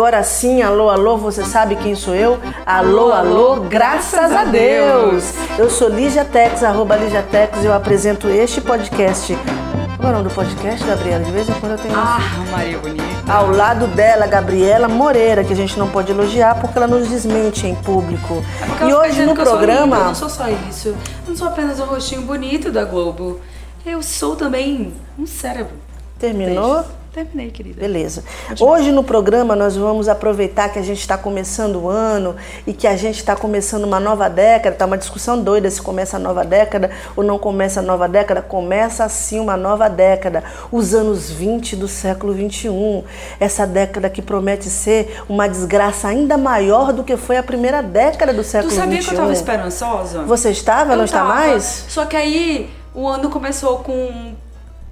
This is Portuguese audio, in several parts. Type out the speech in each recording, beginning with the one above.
Agora sim, alô, alô, você sabe quem sou eu? Alô, alô, graças a Deus! Eu sou Lígia Tex, arroba Lígia Tex, e eu apresento este podcast. Qual é o nome do podcast, Gabriela? De vez em quando eu tenho. Ah, Maria Bonita. Ao lado dela, Gabriela Moreira, que a gente não pode elogiar porque ela nos desmente em público. É E hoje no que eu sou linda, Eu programa. não sou só isso. Eu não sou apenas o rostinho bonito da Globo. Eu sou também um cérebro. Terminou? Beijo. Terminei, querida. Beleza. Hoje no programa nós vamos aproveitar que a gente está começando o ano e que a gente está começando uma nova década. Tá uma discussão doida se começa a nova década ou não começa a nova década. Começa sim uma nova década, os anos 20 do século 21. Essa década que promete ser uma desgraça ainda maior do que foi a primeira década do Tu século sabia 21. que eu tava esperançosa? Você estava? Eu não está mais? Só que aí o ano começou com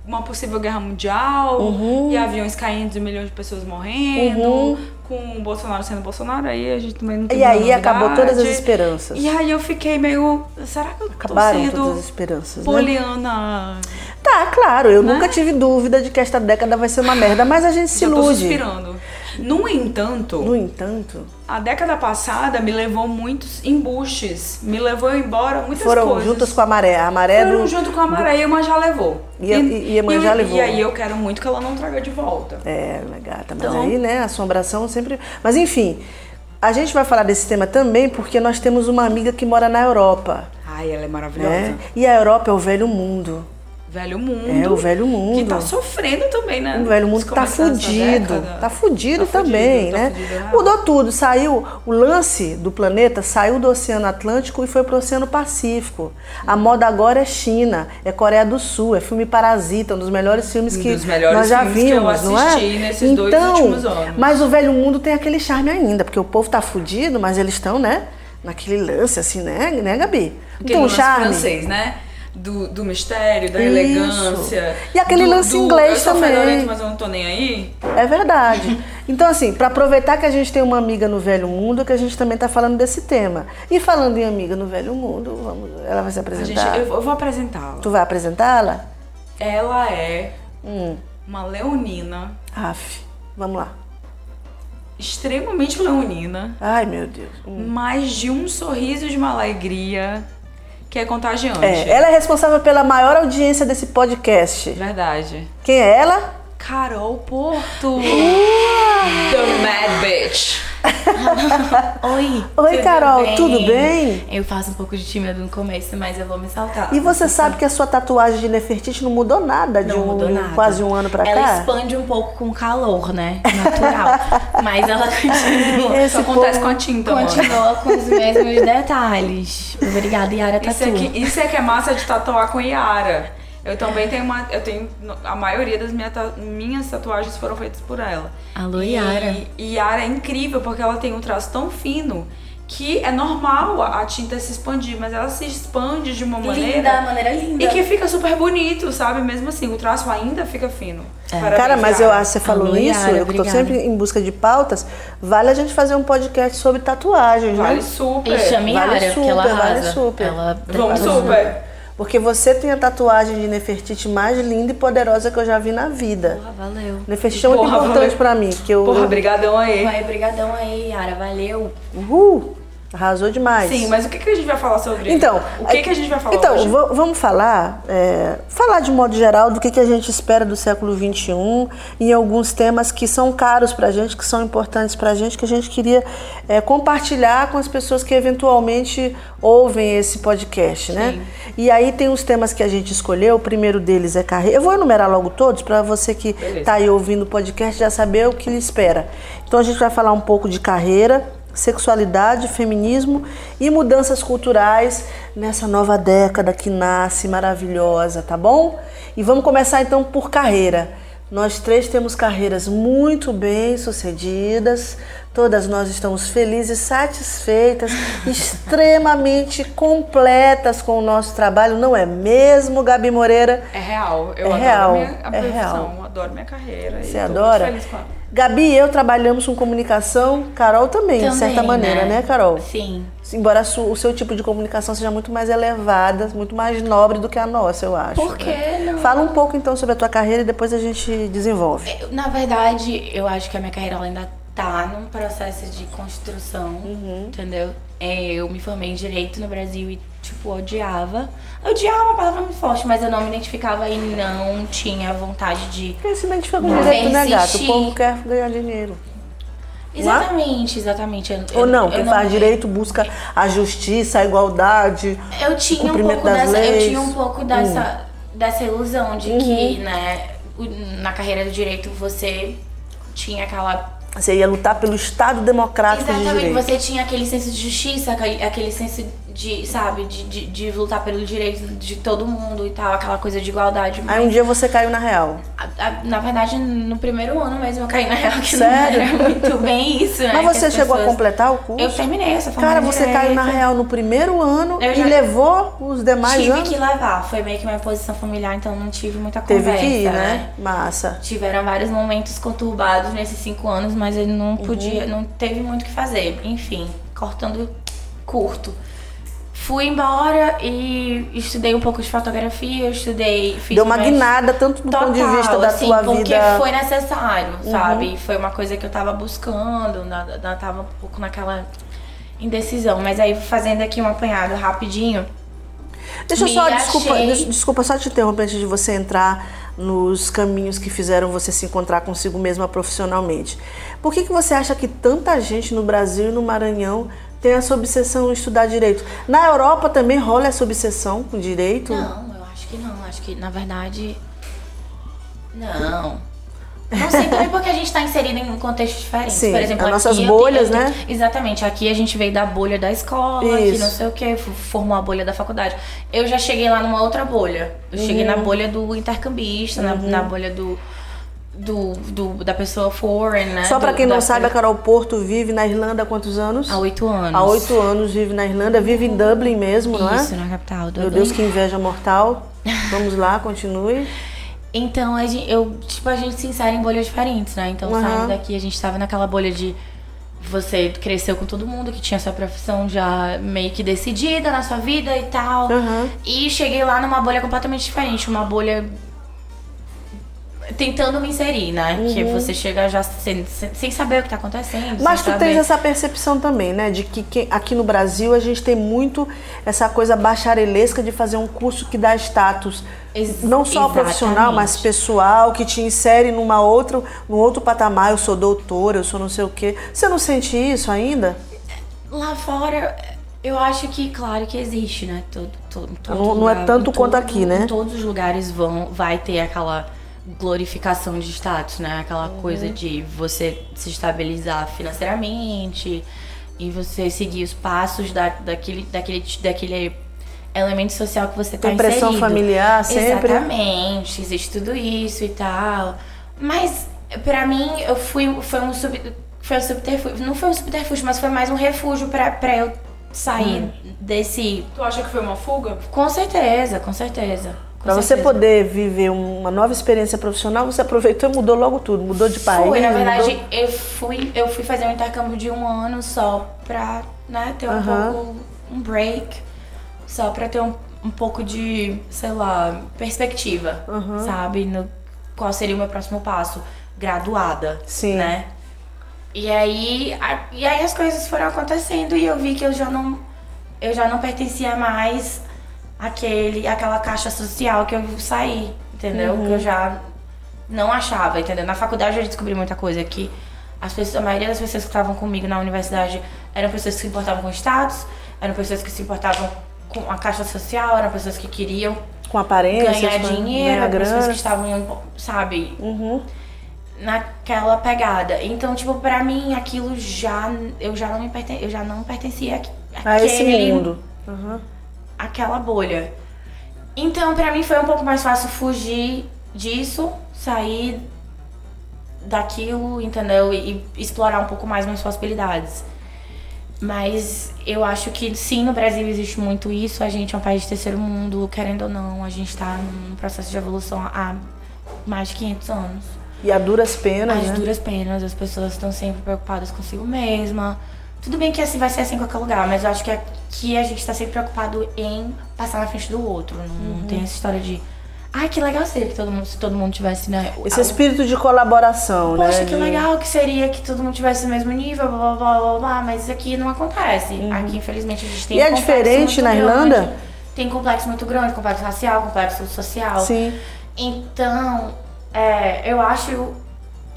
uma possível guerra mundial, Uhum. e aviões caindo e milhões de pessoas morrendo, com o Bolsonaro sendo Bolsonaro, aí a gente também não tem E aí acabou todas as esperanças. E aí eu fiquei meio. Será que eu Acabaram tô sendo todas as esperanças. né? poliana? Tá, claro, eu Né? nunca tive dúvida de que esta década vai ser uma merda, mas a gente se Já tô ilude. suspirando. No entanto, No entanto, a década passada me levou muitos embuches, me levou embora muitas foram coisas. juntas com a maré. A maré Foram do. junto com a maré e a Iemanjá levou. E a- e- e a Iemanjá levou. E aí eu quero muito que ela não traga de volta. É, gata, mas Então- aí, né, assombração sempre. Mas enfim, a gente vai falar desse tema também porque nós temos uma amiga que mora na Europa. Ai, ela é maravilhosa. Né? E a Europa é o velho mundo. Velho mundo. É, o velho mundo. Que tá sofrendo também, né? O velho mundo tá fudido. Tá fudido Tá também, fudido, tá né? fudido, é. Mudou tudo. Saiu o lance do planeta, saiu do Oceano Atlântico e foi pro Oceano Pacífico. A moda agora é China, é Coreia do Sul, é filme Parasita, um dos melhores filmes Um que melhores nós já filmes que eu vimos, não é? nesses dois então, últimos anos. Mas o velho mundo tem aquele charme ainda, porque o povo tá fudido, mas eles estão, né? Naquele lance assim, né, né, Gabi? Porque Então, lance charme. francês, né? Do, do mistério, da Isso. elegância. E aquele do- lance do, inglês eu também. fedorento, mas eu não tô nem aí. É verdade. Então, assim, para aproveitar que a gente tem uma amiga no Velho Mundo, que a gente também tá falando desse tema. E falando em amiga no Velho Mundo, vamos, ela vai se A gente, apresentar. eu, vou apresentá-la. Tu vai apresentá-la? Ela é Hum, uma leonina, af, vamos lá. extremamente leonina, Ai, meu Deus. Hum. mas de um sorriso de uma alegria que é contagiante. É, ela é responsável pela maior audiência desse podcast. Verdade. Quem é ela? Carol Porto. The Mad Bitch. Oi. Oi, tudo Carol, bem? tudo bem? Eu faço um pouco de tímido no começo, mas eu vou me saltar. E você sabe que a sua tatuagem de Nefertiti não mudou nada de Não um, mudou nada. quase um ano pra ela cá? expande um pouco com calor, né? Natural. mas ela continua. Isso acontece com a tinta. Continua com os mesmos detalhes. Obrigada, Yara Tatu. Isso é, que, isso é que é massa de tatuar com Yara. Eu também tenho uma. Eu tenho. A maioria das minha minhas tatuagens foram feitas por ela. Alô, E- Yara. E Yara é incrível porque ela tem um traço tão fino que é normal a, tinta se expandir, mas ela se expande de uma maneira. Linda, maneira linda. E que fica super bonito, sabe? Mesmo assim, o traço ainda fica fino. Parabéns, Cara, mas eu acho que você falou Alô, isso, Yara, eu que tô obrigada. sempre em busca de pautas, vale a gente fazer um podcast sobre tatuagens, Vale né? super. E chame Vale Yara, porque ela super, vale arrasa. super. Ela Vamos super. Porque você tem a tatuagem de Nefertiti mais linda e poderosa que eu já vi na vida. Porra, valeu. Nefertiti é muito Porra, importante valeu. pra mim, que eu... Porra, brigadão aí. Vai, brigadão aí, Yara. Valeu. Uhul, arrasou demais. Sim, mas o que, que a gente vai falar sobre Então, O que, que a gente vai falar Então, hoje? va- vamos falar, é, falar de modo geral do que, que a gente espera do século XXI e alguns temas que são caros pra gente, que são importantes pra gente, que a gente queria é, compartilhar com as pessoas que eventualmente ouvem esse podcast, né? E aí tem os temas que a gente escolheu, o primeiro deles é carreira. Eu vou enumerar logo todos para você que está aí ouvindo o podcast já saber o que lhe espera. Então a gente vai falar um pouco de carreira, sexualidade, feminismo e mudanças culturais nessa nova década que nasce maravilhosa, tá bom? E vamos começar então por carreira. Nós três temos carreiras muito bem sucedidas, todas nós estamos felizes, satisfeitas, extremamente completas com o nosso trabalho, não é mesmo, Gabi Moreira? É real. Eu É adoro real, minha a é profissão, real. adoro minha carreira. Você adora? feliz com ela. Gabi e eu trabalhamos com comunicação, Carol também, de Também, certa maneira, né, Carol? Sim. Embora o seu tipo de comunicação seja muito mais elevada, muito mais nobre do que a nossa, eu acho. Por que não? Fala um pouco então sobre a tua carreira e depois a gente desenvolve. Eu, Na verdade, eu acho que a minha carreira ainda tá num processo de construção, Uhum. entendeu? É, eu me formei em direito no Brasil e, tipo, odiava. Odiava é uma palavra muito forte, mas eu não me identificava e não tinha vontade de. Quem se identifica com direito, né, gato? O povo quer ganhar dinheiro. Exatamente, exatamente. Eu- Ou eu- não, eu quem faz direito busca a justiça, a igualdade. Eu tinha um cumprimento pouco das dessa, eu leis. Hum. tinha um pouco dessa, dessa ilusão de que, né, na carreira do direito você tinha aquela Você ia lutar pelo Estado democrático de Exatamente, direito. você tinha aquele senso de justiça, aquele senso de, sabe, de, de, de lutar pelo direito de todo mundo e tal, aquela coisa de igualdade. Aí um dia você caiu na real. A- a- na verdade, no primeiro ano mesmo eu caí na real, que Sério? não era muito bem isso, né? Mas você chegou a completar o curso? Eu terminei essa Cara, você caiu na real no primeiro ano Eu e já- levou os demais Tive anos? que levar, foi meio que uma imposição familiar, então não tive muita Teve conversa, que ir, né? né? Massa. Tiveram vários momentos conturbados nesses cinco anos, mas ele não Uhum. podia, não teve muito o que fazer. Enfim, cortando curto. Fui embora e estudei um pouco de fotografia, estudei, fiz Deu uma guinada, tanto do ponto de vista da assim, tua porque vida. Uhum. foi necessário, sabe? Foi uma coisa que eu tava buscando, na, na- tava um pouco naquela indecisão. Mas aí, fazendo aqui um apanhado rapidinho, Deixa eu só, desculpa, achei- des- desculpa só te interromper antes de você entrar nos caminhos que fizeram você se encontrar consigo mesma profissionalmente. Por que, que você acha que tanta gente no Brasil e no Maranhão tem essa obsessão em estudar direito? Na Europa também rola essa obsessão com direito? Não, eu acho que não. Acho que, na verdade. Não. Não sei também porque a gente está inserido em um contexto diferente. Sim, Por exemplo, as nossas eu bolhas, tenho- né? Exatamente. Aqui a gente veio da bolha da escola, que Isso. não sei o que, formou a bolha da faculdade. Eu já cheguei lá numa outra bolha. Eu cheguei Uhum. na bolha do intercambista, na, na bolha do, do, do- da pessoa foreign, né? Só pra Do- quem não da- sabe, a Carol Porto vive na Irlanda há quantos anos? Há oito anos. Há oito anos vive na Irlanda, vive em Dublin mesmo, não é? Isso, na capital. Meu Dublin. Deus, que inveja mortal. Vamos lá, continue. Então, a gente, eu, tipo, a gente se insere em bolhas diferentes, né? Então, Aham. saindo daqui, a gente tava naquela bolha de você cresceu com todo mundo, que tinha sua profissão já meio que decidida na sua vida e tal. Aham. E cheguei lá numa bolha completamente diferente, uma bolha tentando me inserir, né? Que você chega já sem, sem- saber o que tá acontecendo. Uhum. Mas tu sem tens saber... essa percepção também, né? De que quem- aqui no Brasil a gente tem muito essa coisa bacharelesca de fazer um curso que dá status Ex- não só profissional, mas exatamente. pessoal, que te insere numa outra, num outro patamar. Eu sou doutora, eu sou não sei o quê. Você não sente isso ainda? Lá fora, eu acho que, claro que existe, né? Todo, todo, todo Não- não é lugar, tanto em quanto aqui, né? Em todos os lugares vão, vai ter aquela glorificação de status, né? Aquela Uhum. coisa de você se estabilizar financeiramente e você seguir os passos da, daquele, daquele, daquele elemento social que você tá Tem pressão inserido. familiar sempre. Exatamente, existe tudo isso e tal. Mas, pra mim, eu fui, foi um sub, foi um subterfúgio. Não foi um subterfúgio, mas foi mais um refúgio pra, pra eu sair Hum. desse. Tu acha que foi uma fuga? Com certeza, com certeza. Pra você poder viver uma nova experiência profissional, você aproveitou e mudou logo tudo. Mudou de país. Foi, na verdade, mudou- eu fui, eu fui fazer um intercâmbio de um ano só pra né, ter um pouco um break, só pra ter um, um pouco de, sei lá, perspectiva, sabe? No, qual seria o meu próximo passo? Graduada, Sim. né? E aí, a- e aí as coisas foram acontecendo e eu vi que eu já não, eu já não pertencia mais àquele, àquela caixa social que eu saí, entendeu? Que eu já não achava, entendeu? Na faculdade eu descobri muita coisa que as pessoas, a maioria das pessoas que estavam comigo na universidade eram pessoas que se importavam com status, eram pessoas que se importavam com a caixa social, eram pessoas que queriam Com aparência, ganhar com- dinheiro, ganhar eram pessoas que estavam, sabe, Uhum. naquela pegada. Então, tipo, pra mim aquilo já eu já não me perten eu já não pertencia a, A esse àquele- mundo. Uhum. Aquela bolha. Então, pra mim foi um pouco mais fácil fugir disso, sair daquilo, entendeu? E, e explorar um pouco mais minhas possibilidades. Mas eu acho que sim, no Brasil existe muito isso. A gente é um país de terceiro mundo, querendo ou não, a gente tá num processo de evolução há mais de 500 anos. E a duras penas, As né? duras penas, as pessoas estão sempre preocupadas consigo mesma. Tudo bem que assim vai ser assim em qualquer lugar, mas eu acho que aqui a gente tá sempre preocupado em passar na frente do outro. Não, Uhum. tem essa história de Ai, que legal seria que todo mundo, se todo mundo tivesse, né? Esse espírito de colaboração, né? Poxa, que de- legal que seria que todo mundo tivesse o mesmo nível, blá blá blá blá, blá mas aqui não acontece. Aqui, infelizmente, a gente tem Uhum. E um é diferente na grande. Irlanda? Tem complexo muito grande, complexo racial, complexo social. Sim. Então, é, eu acho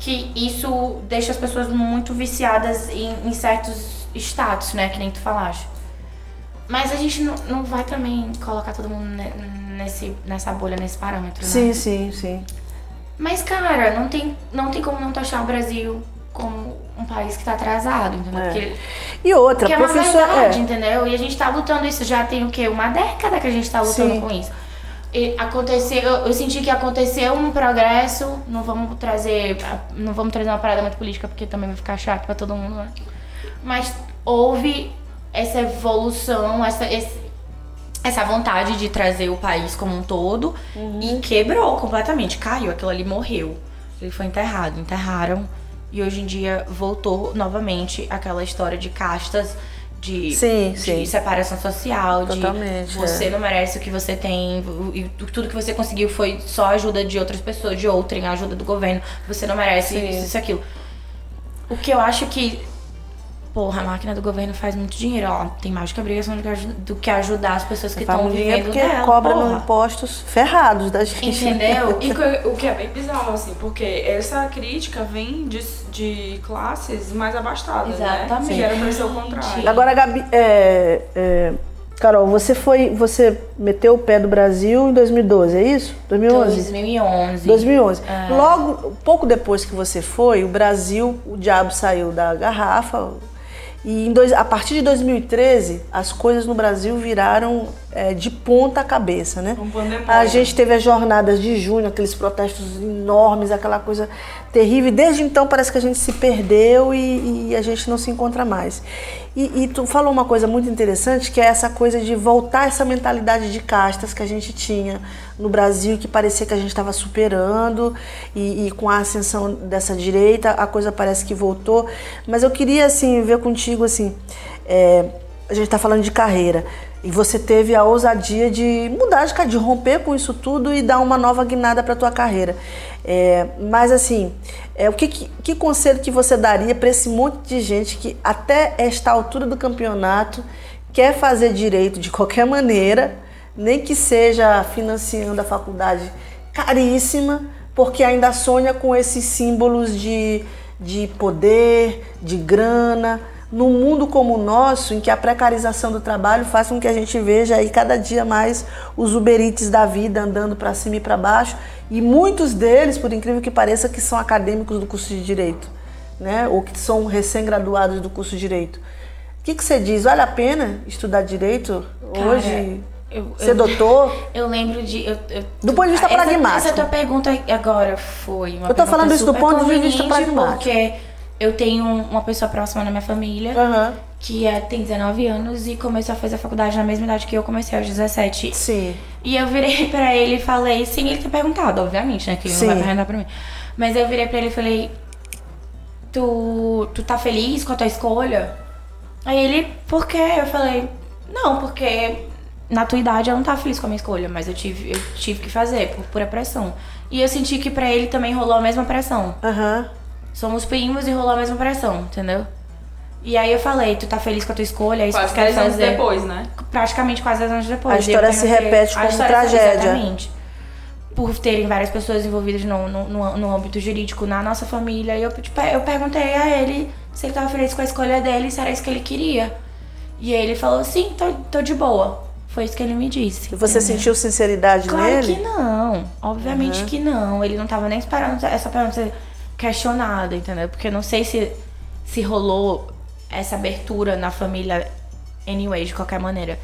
que isso deixa as pessoas muito viciadas em, em certos status, né? Que nem tu falaste. Mas a gente não, não vai também colocar todo mundo ne- nesse, nessa bolha, nesse parâmetro, né? Sim, sim, sim. Mas, cara, não tem, não tem como não taxar o Brasil como um país que tá atrasado, entendeu? É. Porque, E outra, porque é uma professor. verdade, É. entendeu? E a gente tá lutando isso já tem o quê? Uma década que a gente tá lutando Sim. com isso. Aconteceu, eu, senti que aconteceu um progresso, não vamos trazer, não vamos trazer uma parada muito política porque também vai ficar chato pra todo mundo, né? Mas houve essa evolução, essa, essa vontade de trazer o país como um todo e quebrou completamente, caiu, aquilo ali morreu. Ele foi enterrado, enterraram e hoje em dia voltou novamente aquela história de castas, de, Sim, de sim. separação social, Totalmente, de você é. não merece o que você tem e tudo que você conseguiu foi só ajuda de outras pessoas, de outrem, ajuda do governo, você não merece Sim. isso, isso, aquilo. O que eu acho que Porra, a máquina do governo faz muito dinheiro. Ó, tem mais do que obrigação do que, aju- do que ajudar as pessoas que estão vivendo porque dela. cobra porra. impostos ferrados da gente. Entendeu? E o que é bem bizarro, assim, porque essa crítica vem de, de classes mais abastadas, né? Exatamente. Que era pra ser o contrário. Agora, Gabi, é, é, Carol, você foi. Você meteu o pé do Brasil em 2012, é isso? 2011? 2011. 2011. É. Logo, pouco depois que você foi, o Brasil, o diabo saiu da garrafa. E dois- a partir de 2013, as coisas no Brasil viraram é, de ponta cabeça, né? Um. A gente teve as jornadas de junho, aqueles protestos enormes, aquela coisa terrível. E desde então parece que a gente se perdeu e, e a gente não se encontra mais. E, e tu falou uma coisa muito interessante, que é essa coisa de voltar essa mentalidade de castas que a gente tinha no Brasil, que parecia que a gente estava superando, e, e com a ascensão dessa direita, a coisa parece que voltou. Mas eu queria, assim, ver contigo, assim, é, a gente está falando de carreira. E você teve a ousadia de mudar de, de romper com isso tudo e dar uma nova guinada para tua carreira. É, mas assim, é, o que, que, que conselho que você daria para esse monte de gente que até esta altura do campeonato quer fazer direito de qualquer maneira, nem que seja financiando a faculdade caríssima, porque ainda sonha com esses símbolos de, de poder, de grana, num mundo como o nosso, em que a precarização do trabalho faz com que a gente veja aí cada dia mais os uberites da vida andando para cima e para baixo, e muitos deles, por incrível que pareça, que são acadêmicos do curso de direito, né? Ou que são recém-graduados do curso de direito. O que, que você diz? Vale a pena estudar direito Cara, hoje? Eu- ser eu- doutor? Eu lembro de. Eu, eu- Do ponto de vista essa, pragmático. Essa tua pergunta agora foi uma Eu tô falando isso do ponto de vista pragmático. Porque eu tenho uma pessoa próxima na minha família Aham. que é, tem 19 anos e começou a fazer a faculdade na mesma idade que eu comecei aos 17. Sim. E eu virei pra ele e falei, sem ele ter perguntado, obviamente, né? Que ele não vai Sim. perguntar pra mim. Mas eu virei pra ele e falei, tu, tu tá feliz com a tua escolha? Aí ele, por quê? Eu falei, não, porque na tua idade eu não tava feliz com a minha escolha, mas eu tive, eu tive que fazer por pura pressão. E eu senti que pra ele também rolou a mesma pressão. Aham. Somos primos e rolou a mesma pressão, entendeu? E aí eu falei, tu tá feliz com a tua escolha, é isso Quase que tu quer 10 anos fazer depois, né? praticamente quase 10 anos depois. A história se repete como tragédia. Exatamente. Por terem várias pessoas envolvidas no, no, no, no âmbito jurídico na nossa família. E eu, tipo, eu perguntei a ele se ele tava feliz com a escolha dele, se era isso que ele queria. E ele falou, sim, tô, tô de boa. Foi isso que ele me disse. E você entendeu? sentiu sinceridade Claro nele? que não. Obviamente que não. Ele não tava nem esperando essa pergunta ser questionada, entendeu? Porque eu não sei se, se rolou essa abertura na família anyway, de qualquer maneira.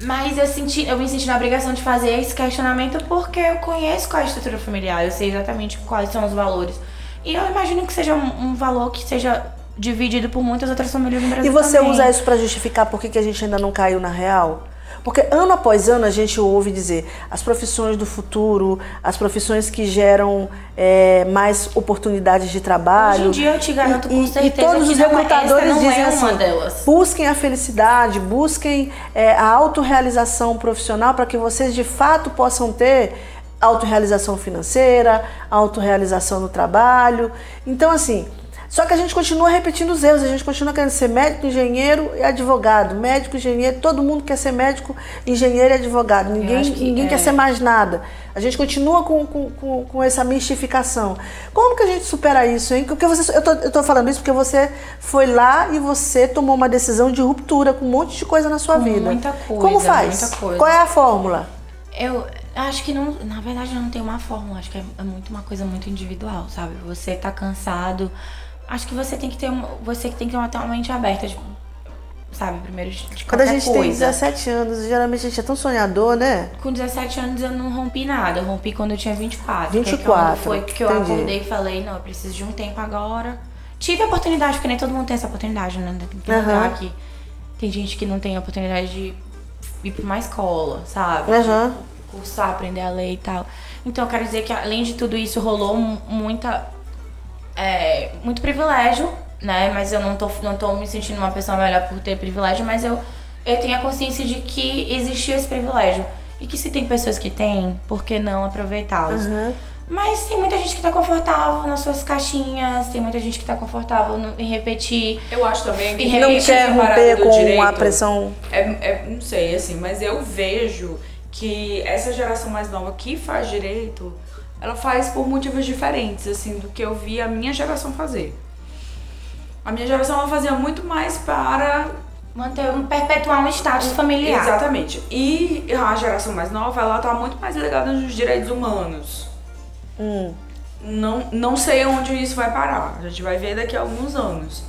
Mas eu senti, eu me senti na obrigação de fazer esse questionamento porque eu conheço qual é a estrutura familiar, eu sei exatamente quais são os valores. E eu imagino que seja um, um valor que seja dividido por muitas outras famílias no Brasil E você também. usa isso para justificar por que que a gente ainda não caiu na real? Porque ano após ano a gente ouve dizer as profissões do futuro, as profissões que geram é, mais oportunidades de trabalho. Hoje em dia eu te garanto E- com certeza e todos os é- recrutadores não dizem é uma assim: delas. busquem a felicidade, busquem é, a autorrealização profissional para que vocês de fato possam ter autorrealização financeira, autorrealização no trabalho. Então, assim, só que a gente continua repetindo os erros, a gente continua querendo ser médico, engenheiro e advogado. Médico, engenheiro, todo mundo quer ser médico, engenheiro e advogado. Ninguém, que ninguém é... quer ser mais nada. A gente continua com, com, com, com, essa mistificação. Como que a gente supera isso, hein? Porque você, eu, tô, eu tô falando isso porque você foi lá e você tomou uma decisão de ruptura com um monte de coisa na sua com vida. Muita coisa. Como faz? Qual é a fórmula? Eu acho que não, na verdade não tem uma fórmula, acho que é, é muito uma coisa muito individual, sabe? Você tá cansado, acho que você tem que ter uma, você tem que ter uma, mente aberta, de, sabe, primeiro de, Quando a gente coisa. tem 17 anos, geralmente a gente é tão sonhador, né? Com 17 anos eu não rompi nada, eu rompi quando eu tinha 24. 24. Que foi que eu entendi. acordei e falei, não, eu preciso de um tempo agora. Tive a oportunidade, porque nem todo mundo tem essa oportunidade, né? Tem que uhum. aqui. Tem gente que não tem a oportunidade de ir pra uma escola, sabe? Uhum. Cursar, aprender a ler e tal. Então eu quero dizer que além de tudo isso, rolou muita é, muito privilégio, né? Mas eu não tô, não tô me sentindo uma pessoa melhor por ter privilégio, mas eu, eu tenho a consciência de que existiu esse privilégio. E que se tem pessoas que têm, por que não aproveitá-los? Uhum. Mas tem muita gente que tá confortável nas suas caixinhas, tem muita gente que tá confortável no, em repetir. Eu acho também que não quer romper com direito, a pressão. É, é, não sei, assim, mas eu vejo que essa geração mais nova que faz direito ela faz por motivos diferentes, assim, do que eu vi a minha geração fazer. A minha geração ela fazia muito mais para manter um perpetuar um status familiar. Exatamente. E a geração mais nova, ela tá muito mais ligada nos direitos humanos. Hum. Não, não sei onde isso vai parar. A gente vai ver daqui a alguns anos.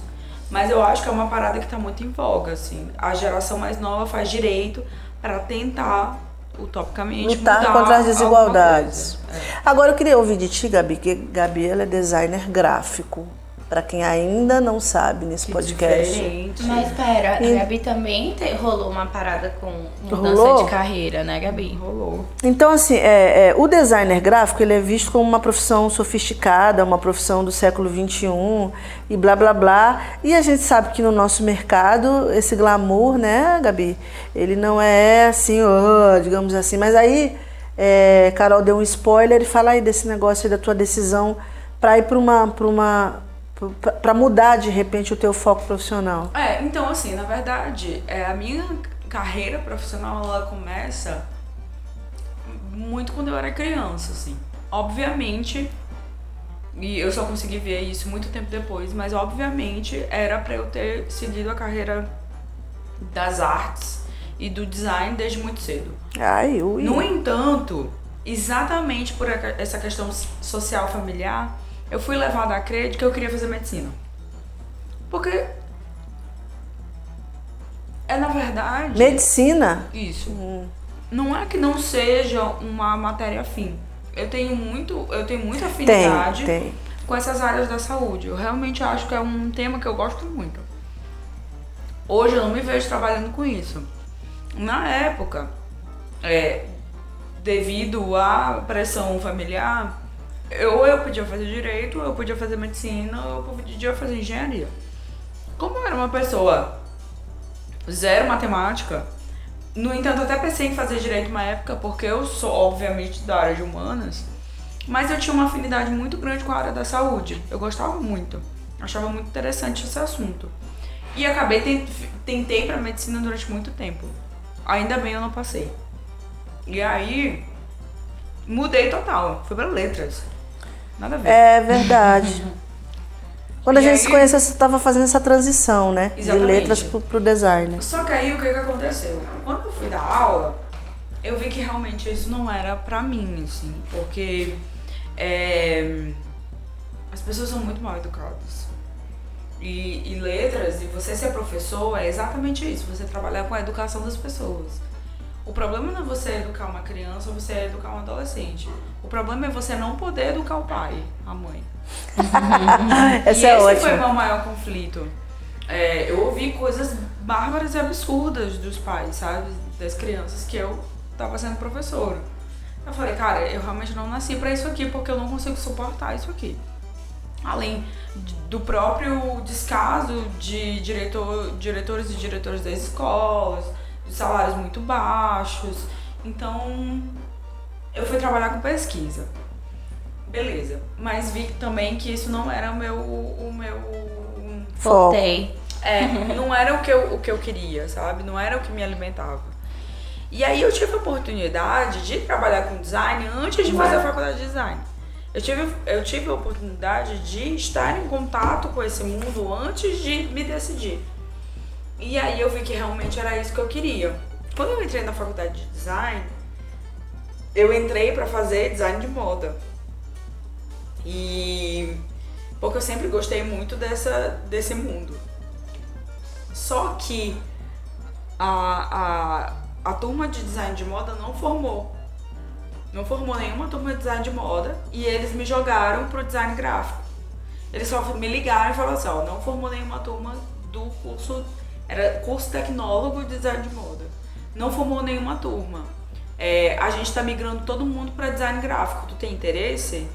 Mas eu acho que é uma parada que tá muito em voga, assim. A geração mais nova faz direito para tentar utopicamente lutar contra as desigualdades. É. Agora eu queria ouvir de ti, Gabi, que Gabi ela é designer gráfico para quem ainda não sabe nesse que podcast. Diferente. Mas pera, e... a Gabi também te, rolou uma parada com mudança rolou? de carreira, né, Gabi? Rolou. Então, assim, é, é, o designer gráfico ele é visto como uma profissão sofisticada, uma profissão do século XXI e blá blá blá. E a gente sabe que no nosso mercado esse glamour, né, Gabi, ele não é assim, oh, digamos assim. Mas aí, é, Carol deu um spoiler e fala aí desse negócio aí da tua decisão para ir para uma, pra uma para mudar de repente o teu foco profissional? É, então assim, na verdade, é, a minha carreira profissional ela começa muito quando eu era criança, assim. Obviamente, e eu só consegui ver isso muito tempo depois, mas obviamente era para eu ter seguido a carreira das artes e do design desde muito cedo. Ai, ui. No entanto, exatamente por essa questão social familiar, eu fui levada a crer de que eu queria fazer medicina. Porque é na verdade. Medicina? Isso. Hum. Não é que não seja uma matéria afim. Eu tenho muito, eu tenho muita afinidade tem, tem. com essas áreas da saúde. Eu realmente acho que é um tema que eu gosto muito. Hoje eu não me vejo trabalhando com isso. Na época, é, devido à pressão familiar, ou eu podia fazer direito, ou eu podia fazer medicina, ou eu podia fazer engenharia. Como eu era uma pessoa zero matemática, no entanto, até pensei em fazer direito uma época, porque eu sou, obviamente, da área de humanas, mas eu tinha uma afinidade muito grande com a área da saúde. Eu gostava muito, achava muito interessante esse assunto. E acabei, tentei para medicina durante muito tempo. Ainda bem eu não passei. E aí, mudei total, fui para letras. Nada a ver. É verdade. Quando a gente aí, se conheceu, você estava fazendo essa transição, né? Exatamente. De letras pro, pro design. Só que aí o que, que aconteceu? Quando eu fui dar aula, eu vi que realmente isso não era pra mim, assim, porque é, as pessoas são muito mal educadas. E, e letras, e você ser professor é exatamente isso, você trabalhar com a educação das pessoas. O problema não é você educar uma criança ou você educar um adolescente. O problema é você não poder educar o pai, a mãe. E é esse ótima. foi o meu maior conflito. É, eu ouvi coisas bárbaras e absurdas dos pais, sabe? Das crianças que eu tava sendo professora. Eu falei, cara, eu realmente não nasci para isso aqui porque eu não consigo suportar isso aqui. Além do próprio descaso de diretor, diretores e diretores das escolas, salários muito baixos. Então, eu fui trabalhar com pesquisa. Beleza. Mas vi também que isso não era o meu. O meu. Voltei. é, não era o que, eu, o que eu queria, sabe? Não era o que me alimentava. E aí eu tive a oportunidade de trabalhar com design antes de fazer a faculdade de design. Eu tive, eu tive a oportunidade de estar em contato com esse mundo antes de me decidir. E aí eu vi que realmente era isso que eu queria. Quando eu entrei na faculdade de design, eu entrei para fazer design de moda. E porque eu sempre gostei muito dessa, desse mundo. Só que a, a, a turma de design de moda não formou. Não formou nenhuma turma de design de moda e eles me jogaram pro design gráfico. Eles só me ligaram e falaram assim, ó, não formou nenhuma turma do curso, era curso tecnólogo de design de moda. Não formou nenhuma turma. É, a gente tá migrando todo mundo para design gráfico. Tu tem interesse?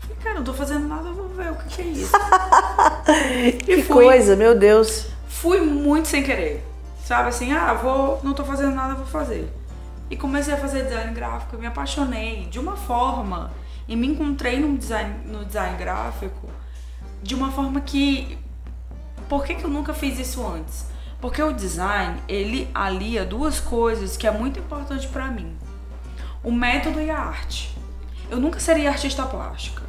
Falei, cara, não tô fazendo nada, vou ver o que, que é isso. Que fui. coisa, meu Deus. Fui muito sem querer. Sabe assim, ah, vou, não tô fazendo nada, vou fazer. E comecei a fazer design gráfico, eu me apaixonei de uma forma e me encontrei no design, no design gráfico de uma forma que por que, que eu nunca fiz isso antes? Porque o design, ele alia duas coisas que é muito importante pra mim. O método e a arte. Eu nunca seria artista plástica,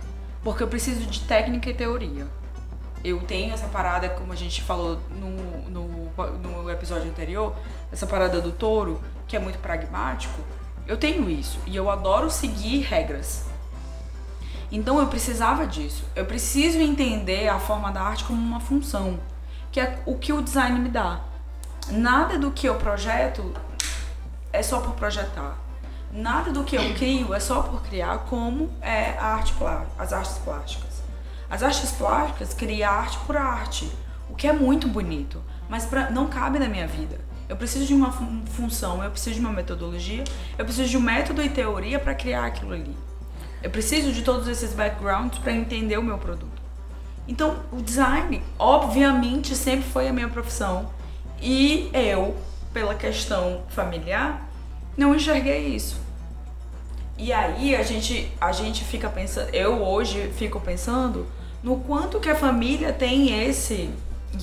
porque eu preciso de técnica e teoria. Eu tenho essa parada, como a gente falou no, no, no episódio anterior, essa parada do touro, que é muito pragmático. Eu tenho isso e eu adoro seguir regras. Então eu precisava disso. Eu preciso entender a forma da arte como uma função, que é o que o design me dá. Nada do que eu projeto é só por projetar. Nada do que eu crio é só por criar, como é a arte as artes plásticas. As artes plásticas criam arte por arte, o que é muito bonito, mas pra, não cabe na minha vida. Eu preciso de uma fun- função, eu preciso de uma metodologia, eu preciso de um método e teoria para criar aquilo ali. Eu preciso de todos esses backgrounds para entender o meu produto. Então, o design, obviamente, sempre foi a minha profissão. E eu, pela questão familiar, não enxerguei isso. E aí a gente, a gente fica pensando, eu hoje fico pensando no quanto que a família tem esse.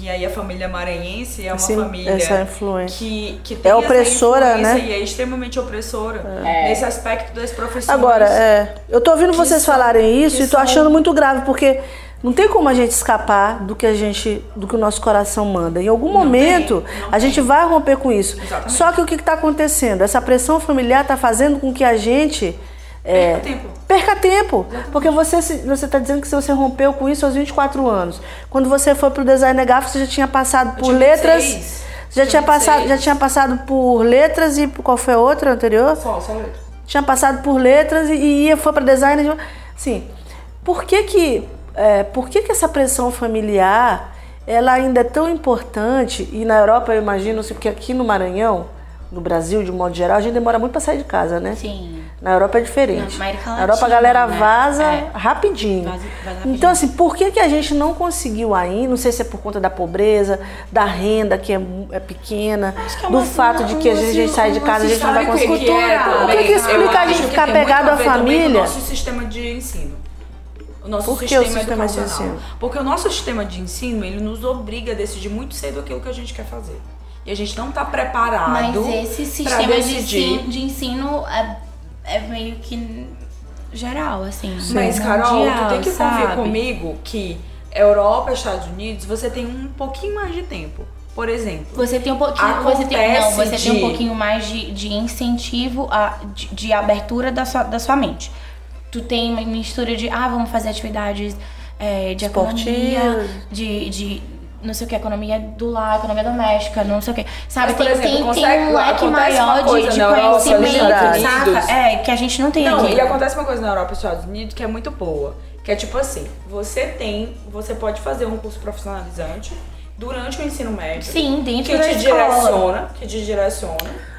E aí a família maranhense é uma Esse- família essa influência. que, que tem É essa opressora, influência né? E é extremamente opressora É. nesse aspecto das profissões. Agora, é, eu tô ouvindo Que vocês são- falarem isso e tô são- achando muito grave, porque não tem como a gente escapar do que a gente, do que o nosso coração manda. Em algum momento, tem, não a gente vai romper com isso. Exatamente. Só que o que está acontecendo? Essa pressão familiar está fazendo com que a gente é, Perca tempo. perca tempo. Porque você você está dizendo que se você rompeu com isso aos 24 anos, quando você foi pro design gráfico, você já tinha passado por letras. 26. Já Tinha passado, 26. já tinha passado por letras e qual foi a outra anterior? Só, só letra. tinha passado por letras e, e ia foi para design. de- Assim, por que que, é, por que que essa pressão familiar ela ainda é tão importante? E na Europa eu imagino, assim, porque aqui no Maranhão, no Brasil de um modo geral, a gente demora muito para sair de casa, né? Sim. Na Europa é diferente. Na América Na Europa a Latina, galera né? vaza É. rapidinho. Vaza- vaza rapidinho. Então, assim, por que, que a gente não conseguiu ainda? Não sei se é por conta da pobreza, da renda que é, é pequena, que é do uma- fato de que a gente, a gente sai de casa, a gente não vai conseguir. cultural. O que, que Eu explica a gente que ficar pegado à família? O nosso sistema de ensino. O nosso Por que sistema, o sistema de educacional. ensino? Porque o nosso sistema de ensino, ele nos obriga a decidir muito cedo aquilo que a gente quer fazer. E a gente não tá preparado Mas esse sistema de decidir. ensino, de ensino é, é meio que geral, assim. Mas, Carol, mundial, tu tem que convir comigo que Europa, Estados Unidos, você tem um pouquinho mais de tempo. Por exemplo, Você tem um pouquinho, você tem, não, você tem um de- pouquinho mais de, de incentivo, a, de, de abertura da sua, da sua mente. Tu tem uma mistura de, ah, vamos fazer atividades é, de economia, de, de não sei o que, economia do lar, economia doméstica, não sei o que. Sabe, Mas, por tem, exemplo, tem, consegue- tem um leque maior de, de conhecimento, saca? É, que a gente não tem Não, aqui. e acontece uma coisa na Europa e Estados Unidos que é muito boa. Que é tipo assim, você tem, você pode fazer um curso profissionalizante durante o ensino médio. Sim, dentro que da te escola. direciona, que te direciona.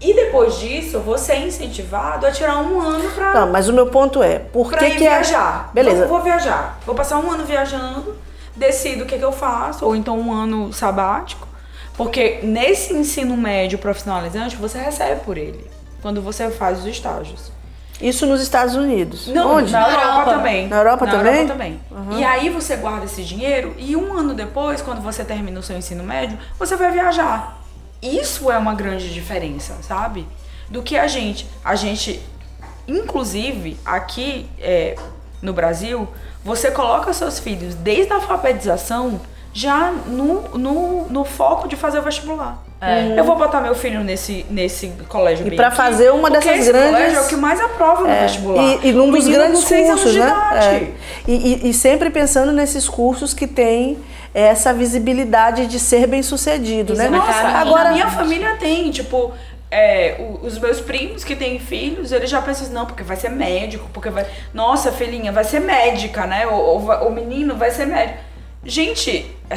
E depois disso, você é incentivado a tirar um ano pra, Não, mas o meu ponto é, por que ir que é... viajar. Beleza. Vou, vou viajar. Vou passar um ano viajando, decido o que, que eu faço, ou então um ano sabático. Porque nesse ensino médio profissionalizante, você recebe por ele. Quando você faz os estágios. Isso nos Estados Unidos. Não, Onde? na Europa, Europa. também. Na Europa também? também. E aí você guarda esse dinheiro e um ano depois, quando você termina o seu ensino médio, você vai viajar. Isso é uma grande diferença, sabe? Do que a gente. A gente, inclusive, aqui é, no Brasil, você coloca seus filhos desde a alfabetização já no, no, no foco de fazer o vestibular. Eu vou botar meu filho nesse, nesse colégio E aqui, fazer uma porque dessas esse grandes- colégio é o que mais aprova no vestibular. E, e num dos grandes com seis anos cursos, de né? idade. É. E, e- e sempre pensando nesses cursos que têm essa visibilidade de ser bem sucedido, né? Exatamente. Nossa, Agora- agora minha família tem, tipo, é, os meus primos que têm filhos, eles já pensam assim, não, porque vai ser médico, porque vai. Nossa, filhinha, vai ser médica, né? Ou, ou vai- o menino vai ser médico. Gente, é,